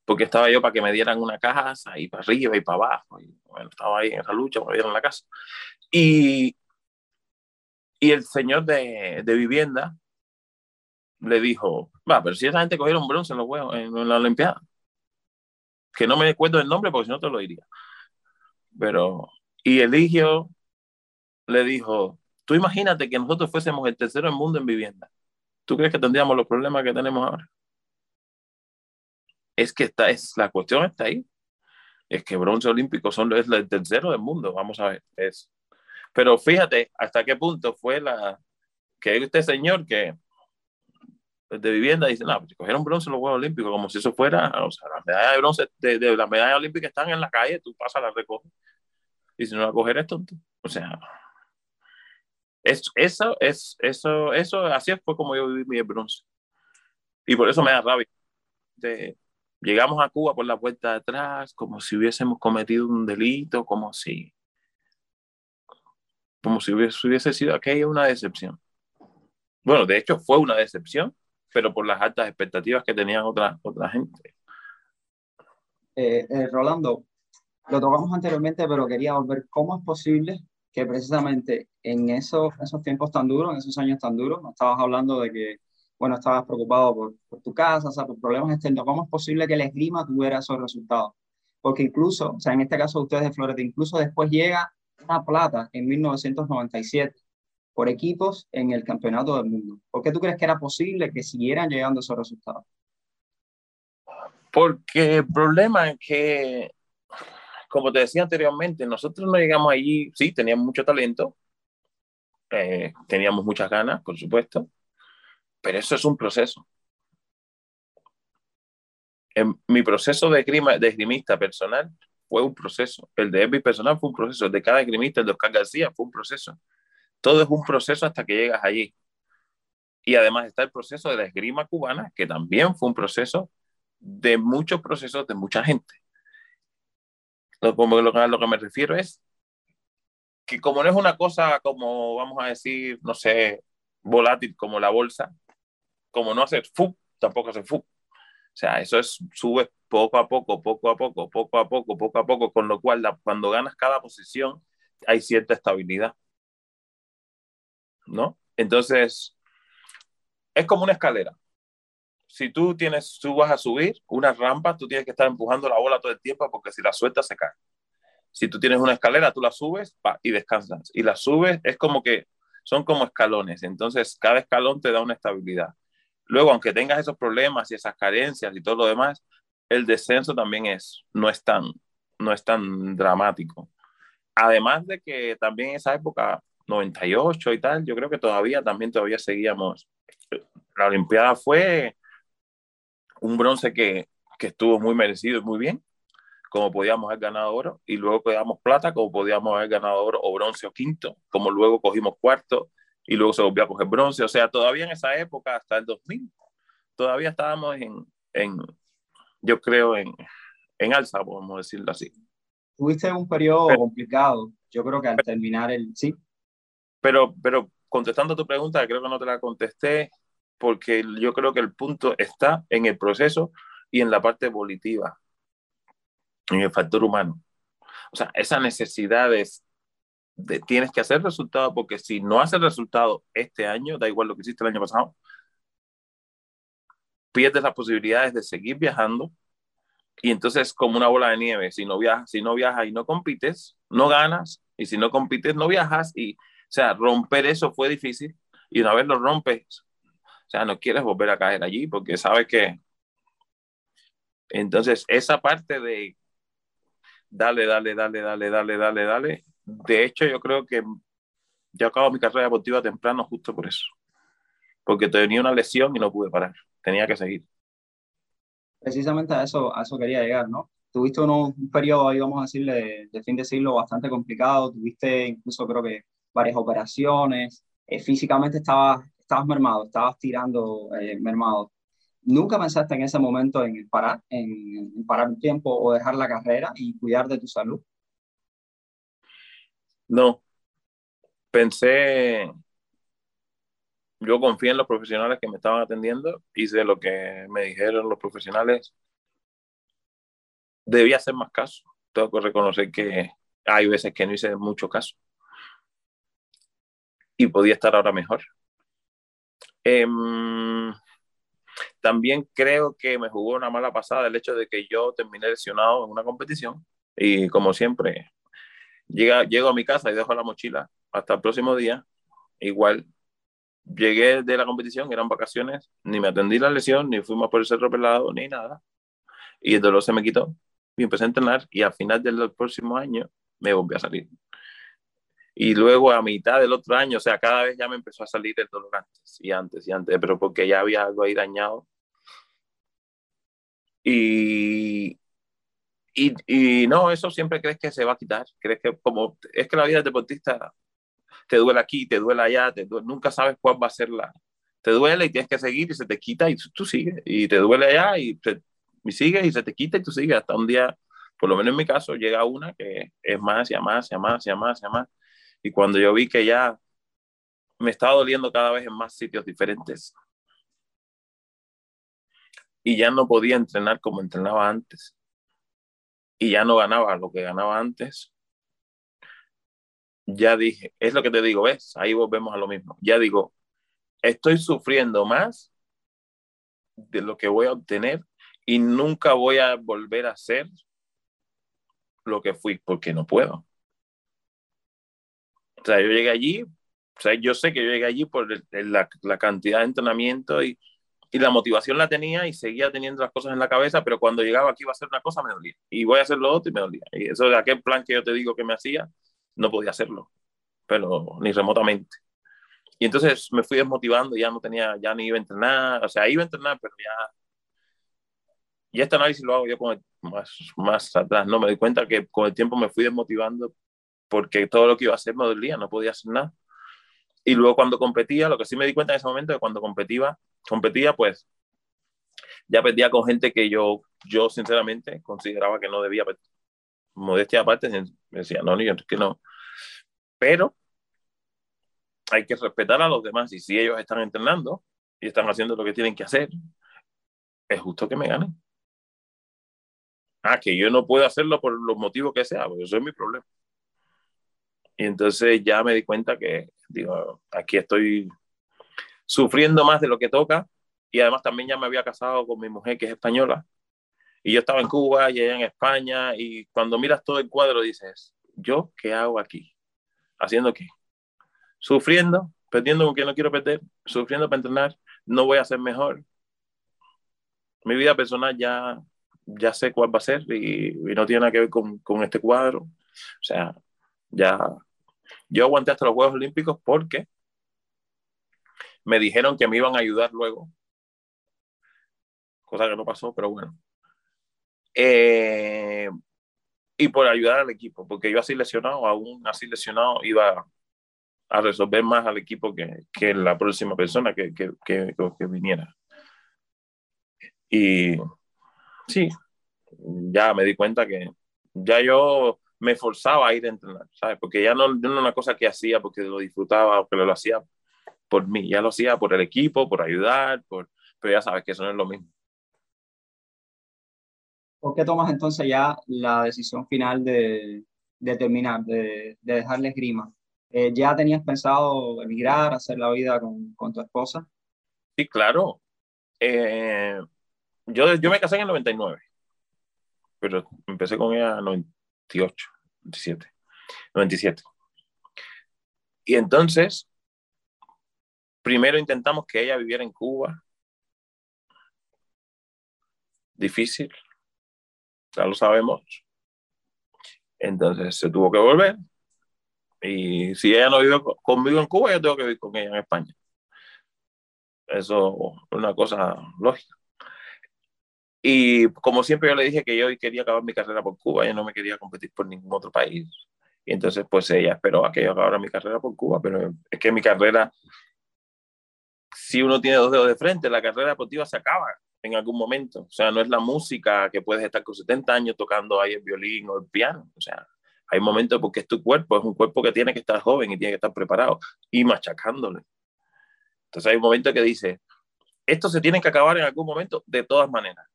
Porque estaba yo para que me dieran una casa y para arriba y para abajo. Y bueno, estaba ahí en esa lucha, me dieron la casa. Y, y el señor de, de vivienda le dijo, va, pero si esa gente cogieron bronce en los huevos, en, la Olimpiada. Que no me acuerdo el nombre porque si no te lo diría. Pero, y Eligio le dijo, Tú imagínate que nosotros fuésemos el tercero del mundo en vivienda. ¿Tú crees que tendríamos los problemas que tenemos ahora? Es que está, es, la cuestión está ahí. Es que bronce olímpico son, es el tercero del mundo, vamos a ver. Es. Pero fíjate hasta qué punto fue la que este señor que de vivienda dice, no, pues cogieron bronce en los Juegos Olímpicos, como si eso fuera, o sea, las medallas de bronce de, las medallas olímpicas están en la calle, tú pasas, las recoges. Y si no la coger es tonto. O sea, es, eso, es, eso, eso, así fue como yo viví mi bronce. Y por eso me da rabia. Llegamos a Cuba por la puerta de atrás, como si hubiésemos cometido un delito, como si, como si hubiese, hubiese sido aquella una decepción. Bueno, de hecho fue una decepción, pero por las altas expectativas que tenían otra, otra gente. Eh, eh, Rolando, lo tocamos anteriormente, pero quería volver, ¿cómo es posible que precisamente en esos, esos tiempos tan duros, en esos años tan duros, estabas hablando de que, bueno, estabas preocupado por, por tu casa, o sea, por problemas externos, ¿cómo es posible que el esgrima tuviera esos resultados? Porque incluso, o sea, en este caso ustedes de Florida, incluso después llega una plata en 1997 por equipos en el campeonato del mundo. ¿Por qué tú crees que era posible que siguieran llegando esos resultados? Porque el problema es que como te decía anteriormente, nosotros no llegamos allí, sí, teníamos mucho talento, eh, teníamos muchas ganas, por supuesto, pero eso es un proceso. En mi proceso de, esgrima, de esgrimista personal fue un proceso. El de Epi personal fue un proceso. El de cada esgrimista, el de Oscar García, fue un proceso. Todo es un proceso hasta que llegas allí. Y además está el proceso de la esgrima cubana, que también fue un proceso de muchos procesos de mucha gente. Lo, lo, lo que me refiero es que como no es una cosa como, vamos a decir, no sé, volátil como la bolsa, como no hace fu, tampoco hace fu. O sea, eso es, sube poco a poco, poco a poco, poco a poco, poco a poco, con lo cual cuando ganas cada posición hay cierta estabilidad. ¿No? Entonces, es como una escalera si tú tienes, tú vas a subir una rampa, tú tienes que estar empujando la bola todo el tiempo porque si la sueltas se cae. Si tú tienes una escalera, tú la subes y descansas. Y la subes, es como que son como escalones. Entonces, cada escalón te da una estabilidad. Luego, aunque tengas esos problemas y esas carencias y todo lo demás, el descenso también es, no es tan, no es tan dramático. Además de que también en esa época, 98 y tal, yo creo que todavía, también todavía seguíamos. La Olimpiada fue un bronce que, que estuvo muy merecido y muy bien, como podíamos haber ganado oro, y luego quedamos plata, como podíamos haber ganado oro o bronce o quinto, como luego cogimos cuarto y luego se volvió a coger bronce. O sea, todavía en esa época, hasta el 2000, todavía estábamos en, en yo creo, en, en alza, podemos decirlo así. Tuviste un periodo complicado, yo creo que al terminar el sí. Pero, pero contestando a tu pregunta, creo que no te la contesté, porque yo creo que el punto está en el proceso y en la parte evolutiva, en el factor humano. O sea, esa necesidad de, tienes que hacer resultado, porque si no haces resultado este año, da igual lo que hiciste el año pasado, pierdes las posibilidades de seguir viajando y entonces como una bola de nieve, si no viajas, si no viajas y no compites, no ganas y si no compites no viajas y o sea, romper eso fue difícil y una vez lo rompes, o sea, no quieres volver a caer allí porque sabes que... Entonces, esa parte de dale, dale, dale, dale, dale, dale, dale. De hecho, yo creo que yo acabo mi carrera deportiva temprano justo por eso. Porque tenía una lesión y no pude parar. Tenía que seguir. Precisamente a eso, a eso quería llegar, ¿no? Tuviste un periodo, ahí vamos a decirle, de, fin de siglo bastante complicado. Tuviste incluso, creo que, varias operaciones. Eh, físicamente estabas estabas mermado, estabas tirando eh, mermado. ¿Nunca pensaste en ese momento en parar, en, parar un tiempo o dejar la carrera y cuidar de tu salud? No. Pensé, yo confié en los profesionales que me estaban atendiendo, hice lo que me dijeron los profesionales. Debía hacer más caso. Tengo que reconocer que hay veces que no hice mucho caso. Y podía estar ahora mejor. Em, también creo que me jugó una mala pasada el hecho de que yo terminé lesionado en una competición y como siempre, llega, llego a mi casa y dejo la mochila hasta el próximo día. Igual llegué de la competición, eran vacaciones, ni me atendí la lesión, ni fuimos por el cerro ni nada. Y el dolor se me quitó. y empecé a entrenar y al final del próximo año me volví a salir. Y luego a mitad del otro año, o sea, cada vez ya me empezó a salir el dolor antes y antes y antes, pero porque ya había algo ahí dañado. Y, y, y, no, eso siempre crees que se va a quitar. Crees que como es que la vida del deportista te duele aquí, te duele allá, te nunca sabes cuál va a ser la. Te duele y tienes que seguir y se te quita y tú, sigues. Y te duele allá y, y sigues y se te quita y tú sigues hasta un día, por lo menos en mi caso, llega una que es más y más y más y más y más. Y cuando yo vi que ya me estaba doliendo cada vez en más sitios diferentes y ya no podía entrenar como entrenaba antes y ya no ganaba lo que ganaba antes, ya dije, es lo que te digo, ¿ves? Ahí volvemos a lo mismo. Ya digo, estoy sufriendo más de lo que voy a obtener y nunca voy a volver a ser lo que fui porque no puedo. O sea, yo llegué allí, o sea, yo sé que yo llegué allí por la, la, cantidad de entrenamiento y, y, la motivación la tenía y seguía teniendo las cosas en la cabeza, pero cuando llegaba aquí iba a hacer una cosa me dolía y voy a hacer lo otro y me dolía. Y eso de aquel plan que yo te digo que me hacía, no podía hacerlo, pero ni remotamente. Y entonces me fui desmotivando, ya no tenía, ya ni iba a entrenar, o sea, iba a entrenar, pero ya, y este análisis lo hago yo con más, más atrás, ¿no? Me di cuenta que con el tiempo me fui desmotivando porque todo lo que iba a hacer me dolía, no podía hacer nada. Y luego cuando competía, lo que sí me di cuenta en ese momento es que cuando competía, competía, pues ya perdía con gente que yo, yo sinceramente consideraba que no debía perder. Modestia aparte, me decía, no, ni yo, que no. Pero hay que respetar a los demás y si ellos están entrenando y están haciendo lo que tienen que hacer, es justo que me ganen. Ah, que yo no puedo hacerlo por los motivos que sea, pues eso es mi problema. Y entonces ya me di cuenta que, digo, aquí estoy sufriendo más de lo que toca y además también ya me había casado con mi mujer que es española y yo estaba en Cuba y ella en España y cuando miras todo el cuadro dices, ¿yo qué hago aquí? ¿Haciendo qué? Sufriendo, perdiendo con quien no quiero perder, sufriendo para entrenar, no voy a ser mejor. Mi vida personal ya, ya sé cuál va a ser y, no tiene nada que ver con, con este cuadro. O sea, ya yo aguanté hasta los Juegos Olímpicos porque me dijeron que me iban a ayudar luego. Cosa que no pasó, pero bueno. Eh, y por ayudar al equipo, porque yo así lesionado, aún así lesionado, iba a resolver más al equipo que, que la próxima persona que, que, que, que viniera. Y sí, ya me di cuenta que ya yo me forzaba a ir a entrenar, ¿sabes? Porque ya no, no era una cosa que hacía porque lo disfrutaba o que lo hacía por mí, ya lo hacía por el equipo, por ayudar, por, pero ya sabes que eso no es lo mismo. ¿Por qué tomas entonces ya la decisión final de, de terminar, de, de dejarle esgrima? Eh, ¿Ya tenías pensado emigrar, hacer la vida con, con tu esposa? Sí, claro. Eh, yo, yo me casé en el 99, pero empecé con ella en 98, 97, 97. Y entonces, primero intentamos que ella viviera en Cuba. Difícil, ya lo sabemos. Entonces se tuvo que volver. Y si ella no vive conmigo en Cuba, yo tengo que vivir con ella en España. Eso es una cosa lógica. Y como siempre yo le dije que yo quería acabar mi carrera por Cuba, yo no me quería competir por ningún otro país. Y entonces pues ella esperó a que yo acabara mi carrera por Cuba, pero es que mi carrera, si uno tiene dos dedos de frente, la carrera deportiva se acaba en algún momento. O sea, no es la música que puedes estar con 70 años tocando ahí el violín o el piano. O sea, hay momentos porque es tu cuerpo, es un cuerpo que tiene que estar joven y tiene que estar preparado y machacándole. Entonces hay un momento que dice, esto se tiene que acabar en algún momento de todas maneras.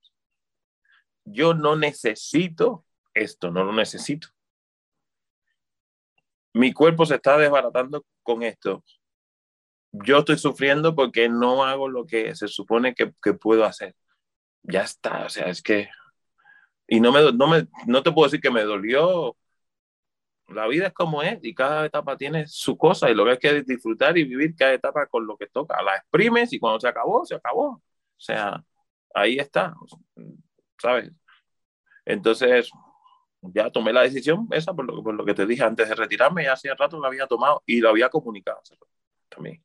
Yo no necesito esto, no lo necesito. Mi cuerpo se está desbaratando con esto. Yo estoy sufriendo porque no hago lo que se supone que, puedo hacer. Ya está, o sea, es que... Y no, me, no, me, no te puedo decir que me dolió la vida es como es y cada etapa tiene su cosa y lo que hay que disfrutar y vivir cada etapa con lo que toca. La exprimes y cuando se acabó, se acabó. O sea, ahí está, ¿sabes? Entonces, ya tomé la decisión esa por lo, por lo que te dije antes de retirarme, ya hacía rato lo había tomado y lo había comunicado también.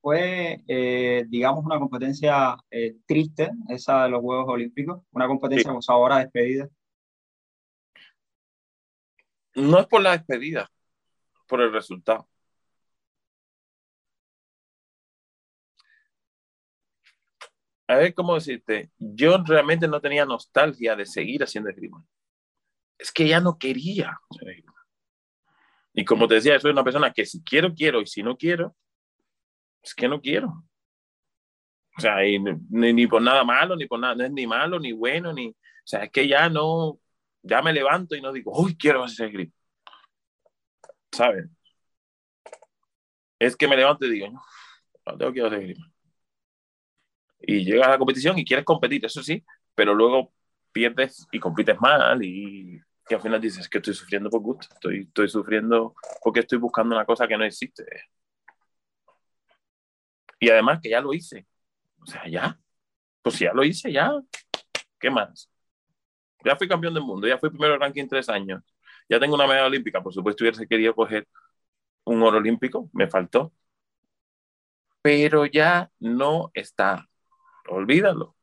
Fue, eh, digamos, una competencia eh, triste, esa de los Juegos Olímpicos, una competencia sí. con ahora despedida. No es por la despedida, por el resultado. A ver cómo decirte, yo realmente no tenía nostalgia de seguir haciendo esgrima. Es que ya no quería hacer. Y como te decía, soy una persona que si quiero, quiero, y si no quiero, es que no quiero. O sea, ni, ni, por nada malo, ni por nada, no es ni malo, ni bueno, ni. O sea, es que ya no, ya me levanto y no digo, uy, quiero hacer esgrima. ¿Sabes? Es que me levanto y digo, no, no tengo que hacer esgrima. Y llegas a la competición y quieres competir, eso sí, pero luego pierdes y compites mal y, al final dices que estoy sufriendo por gusto, estoy, estoy sufriendo porque estoy buscando una cosa que no existe. Y además que ya lo hice. O sea, ya. Pues ya lo hice, ya. ¿Qué más? Ya fui campeón del mundo, ya fui primero ranking tres años. Ya tengo una medalla olímpica. Por supuesto, hubiese querido coger un oro olímpico, me faltó. Pero ya no está. Olvídalo.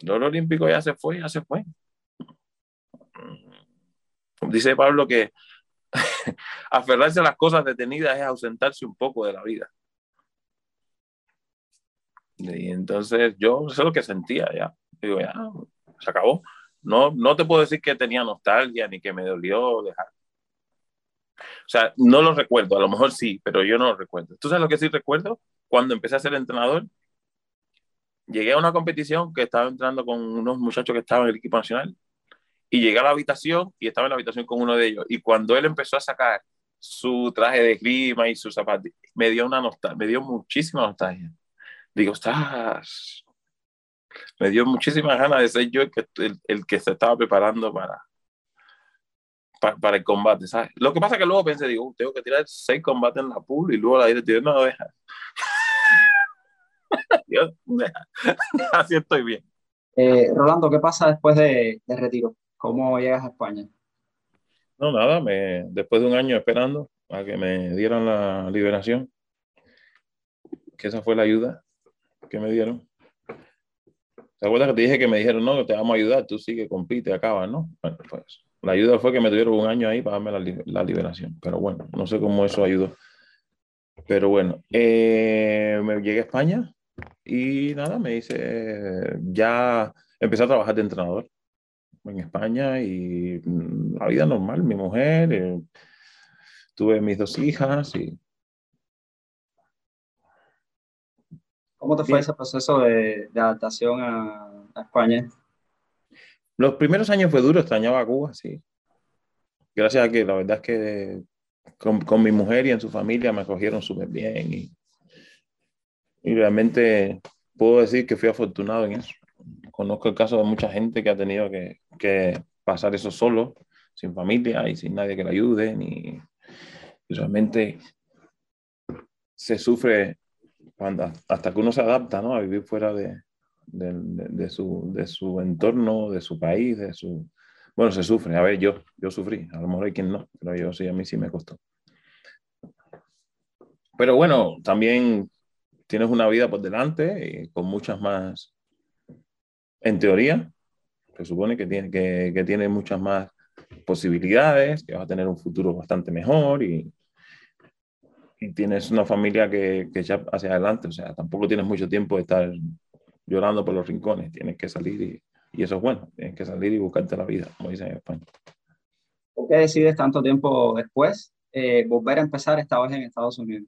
El oro olímpico ya se fue, ya se fue. Dice Pablo que aferrarse a las cosas detenidas es ausentarse un poco de la vida. Y entonces yo es lo que sentía ya. Digo, ya, se acabó. No, no te puedo decir que tenía nostalgia ni que me dolió dejar. O sea, no lo recuerdo, a lo mejor sí, pero yo no lo recuerdo. ¿Tú sabes lo que sí recuerdo? Cuando empecé a ser entrenador, llegué a una competición que estaba entrenando con unos muchachos que estaban en el equipo nacional y llegué a la habitación y estaba en la habitación con uno de ellos. Y cuando él empezó a sacar su traje de clima y sus zapatos, me dio una nostalgia, me dio muchísima nostalgia digo, estás. Me dio muchísimas ganas de ser yo el que, el, el que se estaba preparando para, para, para, el combate, ¿sabes? Lo que pasa es que luego pensé, digo, tengo que tirar seis combates en la pool y luego la directiva no deja. Dios. Así estoy bien. Eh, Rolando, ¿qué pasa después de, de, retiro? ¿Cómo llegas a España? No, nada, me, después de un año esperando a que me dieran la liberación, que esa fue la ayuda, que me dieron. ¿Te acuerdas que te dije que me dijeron, no, te vamos a ayudar, tú sigue, compite, acaba, ¿no? Bueno, pues la ayuda fue que me tuvieron un año ahí para darme la, la liberación. Pero bueno, no sé cómo eso ayudó. Pero bueno, eh, me llegué a España y nada, me hice, ya empecé a trabajar de entrenador en España y mm, la vida normal, mi mujer, eh, tuve mis dos hijas y ¿Cómo te fue ese proceso de, de adaptación a, a, España? Los primeros años fue duro, extrañaba a Cuba, sí. Gracias a que la verdad es que con, con mi mujer y en su familia me acogieron súper bien y, y realmente puedo decir que fui afortunado en eso. Conozco el caso de mucha gente que ha tenido que, que pasar eso solo, sin familia y sin nadie que le ayude, ni realmente se sufre cuando, hasta que uno se adapta ¿no? a vivir fuera de, de, de, de, su, de su entorno, de su país, de su... Bueno, se sufre. A ver, yo, yo sufrí. A lo mejor hay quien no, pero yo sí, a mí sí me costó. Pero bueno, también tienes una vida por delante y con muchas más, en teoría, se supone que tiene, que, que tiene muchas más posibilidades, que vas a tener un futuro bastante mejor y, y tienes una familia que, que echa hacia adelante, o sea, tampoco tienes mucho tiempo de estar llorando por los rincones, tienes que salir y, y eso es bueno, tienes que salir y buscarte la vida, como dicen en España. ¿Por qué decides tanto tiempo después eh, volver a empezar esta vez en Estados Unidos?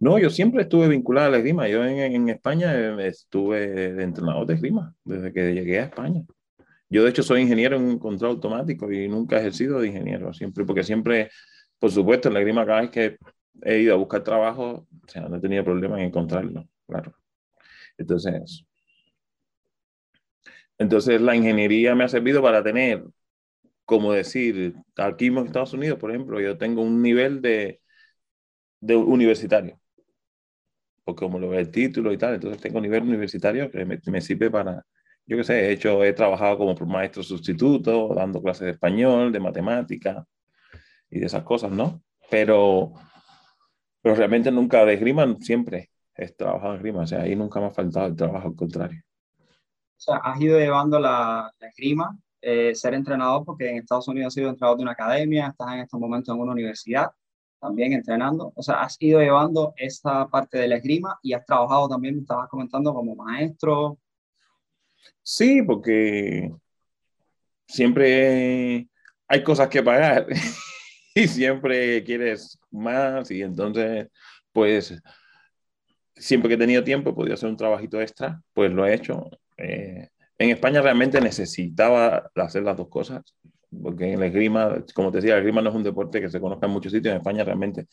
No, yo siempre estuve vinculado a la esgrima. Yo en, en, España estuve de entrenador de esgrima desde que llegué a España. Yo, de hecho, soy ingeniero en control automático y nunca he ejercido de ingeniero, siempre, porque siempre por supuesto, en la grima cada vez que he ido a buscar trabajo, o sea, no he tenido problema en encontrarlo, claro. Entonces, entonces la ingeniería me ha servido para tener, como decir, aquí en Estados Unidos, por ejemplo, yo tengo un nivel de, de universitario, porque como lo ve el título y tal, entonces tengo nivel universitario que me, me sirve para yo qué sé, he hecho, he trabajado como maestro sustituto, dando clases de español, de matemática y de esas cosas, ¿no? Pero, pero realmente nunca de esgrima, siempre he trabajado en esgrima, o sea, ahí nunca me ha faltado el trabajo, al contrario. O sea, has ido llevando la, la esgrima, eh, ser entrenador, porque en Estados Unidos has sido entrenador de una academia, estás en estos momentos en una universidad, también entrenando. O sea, has ido llevando esa parte de la esgrima y has trabajado también, me estabas comentando, como maestro, Sí, porque siempre hay cosas que pagar y siempre quieres más y entonces, pues, siempre que he tenido tiempo, he podido hacer un trabajito extra, pues lo he hecho. Eh, en España realmente necesitaba hacer las dos cosas, porque en la esgrima, como te decía, la esgrima no es un deporte que se conozca en muchos sitios, en España realmente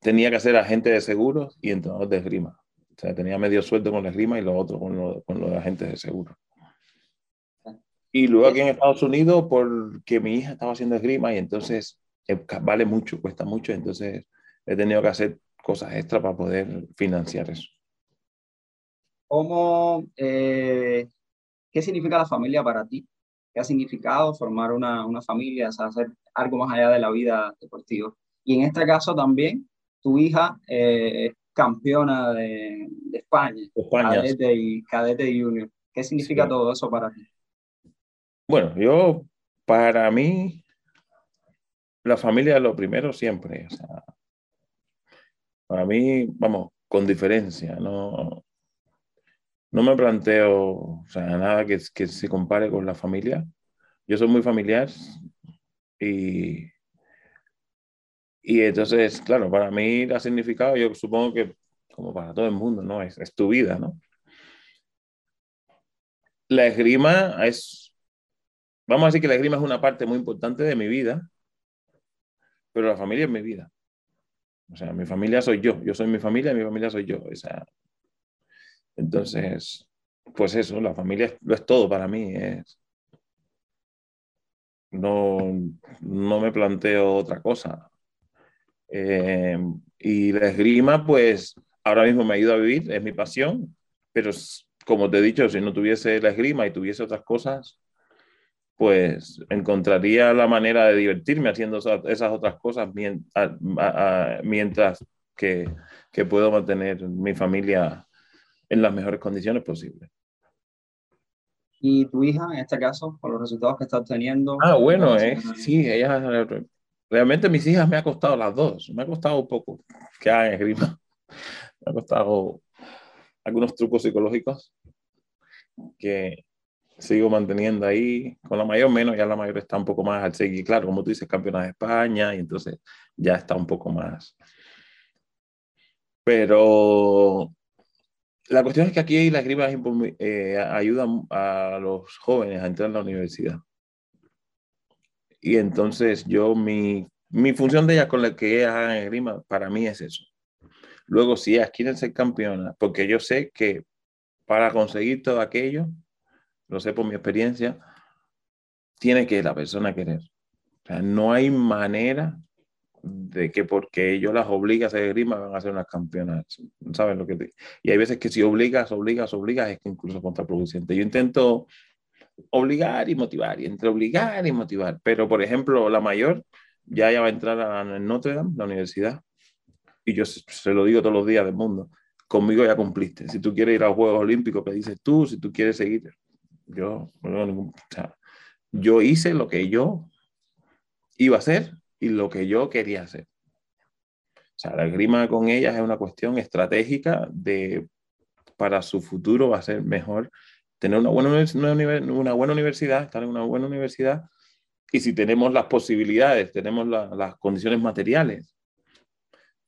tenía que hacer agente de seguros y entrenador de esgrima. O sea, tenía medio sueldo con la esgrima y lo otro con, lo, con los agentes de seguro. Y luego aquí en Estados Unidos, porque mi hija estaba haciendo esgrima y entonces eh, vale mucho, cuesta mucho, entonces he tenido que hacer cosas extra para poder financiar eso. ¿Cómo, eh, ¿Qué significa la familia para ti? ¿Qué ha significado formar una, una familia, o sea, hacer algo más allá de la vida deportiva? Y en este caso también, tu hija eh, campeona de, de España, España. Cadete, y, cadete junior. ¿Qué significa Sí. todo eso para ti? Bueno, yo, para mí, la familia es lo primero siempre. O sea, para mí, vamos, con diferencia, no, no me planteo, nada que, se compare con la familia. Yo soy muy familiar y, y entonces, claro, para mí ha significado, yo supongo que como para todo el mundo, ¿no? Es, es tu vida, ¿no? La esgrima es, vamos a decir que la esgrima es una parte muy importante de mi vida, pero la familia es mi vida. O sea, mi familia soy yo, yo soy mi familia mi familia soy yo. O entonces, pues eso, la familia lo es todo para mí. No, no me planteo otra cosa. Eh, y la esgrima, pues ahora mismo me ayuda a vivir, es mi pasión, pero como te he dicho, si no tuviese la esgrima y tuviese otras cosas, pues encontraría la manera de divertirme haciendo esa- esas otras cosas mientras que, que puedo mantener mi familia en las mejores condiciones posibles. Y tu hija, en este caso, por los resultados que está obteniendo. Ah, bueno, ¿qué eh, sí, ella, realmente mis hijas me ha costado las dos, me ha costado un poco que hagan esgrima, me ha costado algunos trucos psicológicos que sigo manteniendo ahí, con la mayor menos, ya la mayor está un poco más al seguir, claro, como tú dices, campeona de España, y entonces ya está un poco más. Pero la cuestión es que aquí la esgrima eh, ayuda a los jóvenes a entrar en la universidad. Y entonces yo, mi, mi función de ellas con la que ellas hagan esgrima, para mí es eso. Luego, si ellas quieren ser campeonas, porque yo sé que para conseguir todo aquello, lo sé por mi experiencia, tiene que la persona querer. No hay manera de que porque yo las obligue a esgrima van a ser unas campeonas. ¿Sabes lo que te... Y hay veces que si obligas, obligas, obligas, es que incluso contraproducente. Yo intento obligar y motivar, y entre obligar y motivar. Pero, por ejemplo, la mayor ya, ya va a entrar a Notre Dame, la universidad, y yo se, lo digo todos los días del mundo. Conmigo ya cumpliste. Si tú quieres ir a los Juegos Olímpicos, que dices tú, si tú quieres seguir, yo, no, ningún, o sea, yo hice lo que yo iba a hacer y lo que yo quería hacer. O sea, la esgrima con ellas es una cuestión estratégica de para su futuro va a ser mejor tener una buena, una, buena universidad, estar en una buena universidad y si tenemos las posibilidades, tenemos la, las condiciones materiales.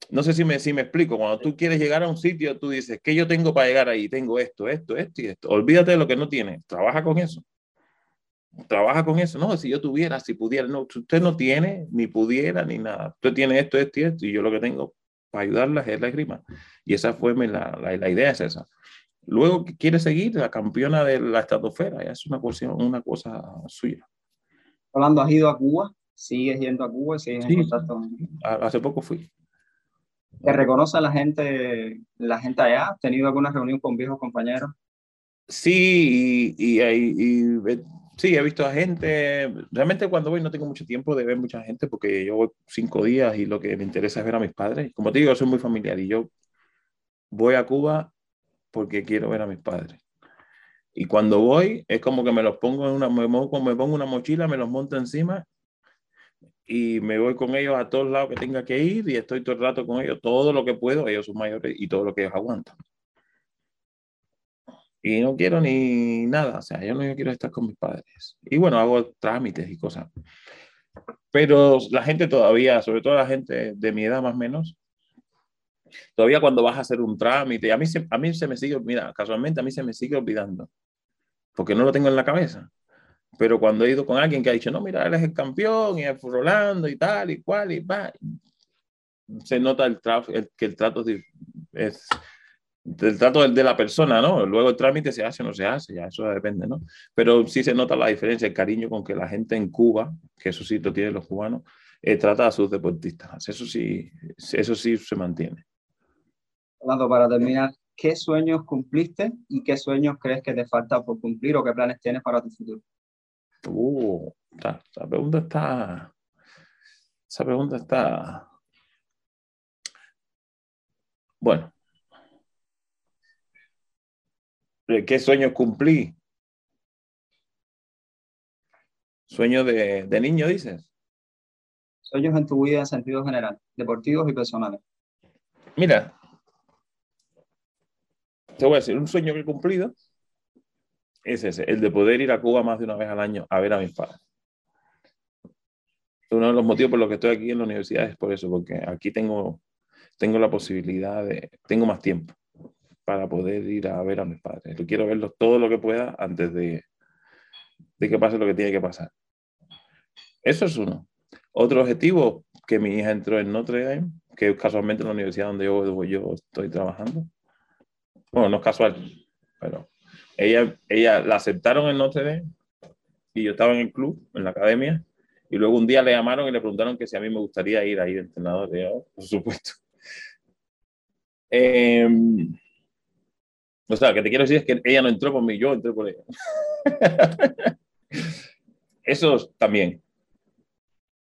No sé si me, si me explico, cuando tú quieres llegar a un sitio, tú dices, ¿qué yo tengo para llegar ahí? Tengo esto, esto, esto y esto. Olvídate de lo que no tienes, trabaja con eso trabaja con eso. No, si yo tuviera, si pudiera, no, usted no tiene, ni pudiera, ni nada. Usted tiene esto, esto y esto, y yo lo que tengo para ayudarlas es la esgrima. Y esa fue la, la, la idea, es esa. Luego quiere seguir la campeona de la estratosfera, ya es una, cuestión, una cosa suya. Hablando, ¿has ido a Cuba? ¿Sigues yendo a Cuba? ¿Sigues sí, en contacto? Hace poco fui. ¿Te reconoce la gente, la gente allá? ¿Has tenido alguna reunión con viejos compañeros? Sí, y, y, sí, he visto a gente. Realmente cuando voy no tengo mucho tiempo de ver mucha gente porque yo voy cinco días y lo que me interesa es ver a mis padres. Como te digo, soy muy familiar y yo voy a Cuba porque quiero ver a mis padres. Y cuando voy, es como que me los pongo en una, me, me pongo una mochila, me los monto encima y me voy con ellos a todos lados que tenga que ir y estoy todo el rato con ellos, todo lo que puedo, ellos son mayores y todo lo que ellos aguantan. Y no quiero ni nada, o sea, yo no quiero estar con mis padres. Y bueno, hago trámites y cosas. Pero la gente todavía, sobre todo la gente de mi edad más o menos, todavía cuando vas a hacer un trámite, a mí, a mí se me sigue, mira, casualmente a mí se me sigue olvidando, porque no lo tengo en la cabeza. Pero cuando he ido con alguien que ha dicho, no, mira, él es el campeón y es Rolando y tal y cual y va, se nota el, el que el trato es el trato de la persona, ¿no? Luego el trámite se hace o no se hace, ya eso depende, ¿no? Pero sí se nota la diferencia, el cariño con que la gente en Cuba, que eso sí lo tienen los cubanos, eh, trata a sus deportistas. Eso sí, eso sí se mantiene. Rolando, para terminar, ¿qué sueños cumpliste y qué sueños crees que te falta por cumplir o qué planes tienes para tu futuro? Uh, esa pregunta está. Esa pregunta está. Bueno. ¿Qué sueños cumplí? ¿Sueños de, de niño, dices? Sueños en tu vida en sentido general, deportivos y personales. Mira, te voy a decir, un sueño que he cumplido es ese, el de poder ir a Cuba más de una vez al año a ver a mis padres. Uno de los motivos por los que estoy aquí en la universidad es por eso, porque aquí tengo, tengo la posibilidad de, tengo más tiempo para poder ir a ver a mis padres. Yo quiero verlos todo lo que pueda antes de, de que pase lo que tiene que pasar. Eso es uno. Otro objetivo, que mi hija entró en Notre Dame, que es casualmente la universidad donde yo, yo estoy trabajando. Bueno, no es casual, pero ella, ella la aceptaron en Notre Dame y yo estaba en el club, en la academia, y luego un día le llamaron y le preguntaron que si a mí me gustaría ir ahí de entrenador. Yo, por supuesto. Em, o sea, que te quiero decir es que ella no entró por mí, yo entré por ella. Eso también.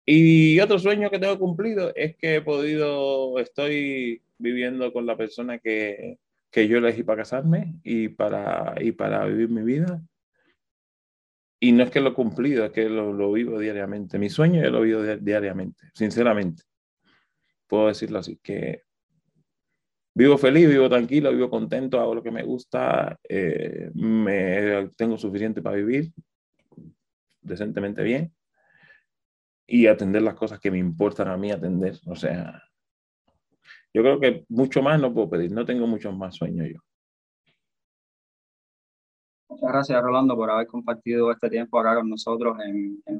Y otro sueño que tengo cumplido es que he podido, estoy viviendo con la persona que, que yo elegí para casarme y para, y para vivir mi vida. Y no es que lo he cumplido, es que lo, lo vivo diariamente. Mi sueño yo lo vivo diariamente, sinceramente. Puedo decirlo así, que vivo feliz, vivo tranquilo, vivo contento, hago lo que me gusta, eh, me, tengo suficiente para vivir decentemente bien y atender las cosas que me importan a mí atender. O sea, yo creo que mucho más no puedo pedir, no tengo muchos más sueños yo. Muchas gracias, Rolando, por haber compartido este tiempo acá con nosotros en, en.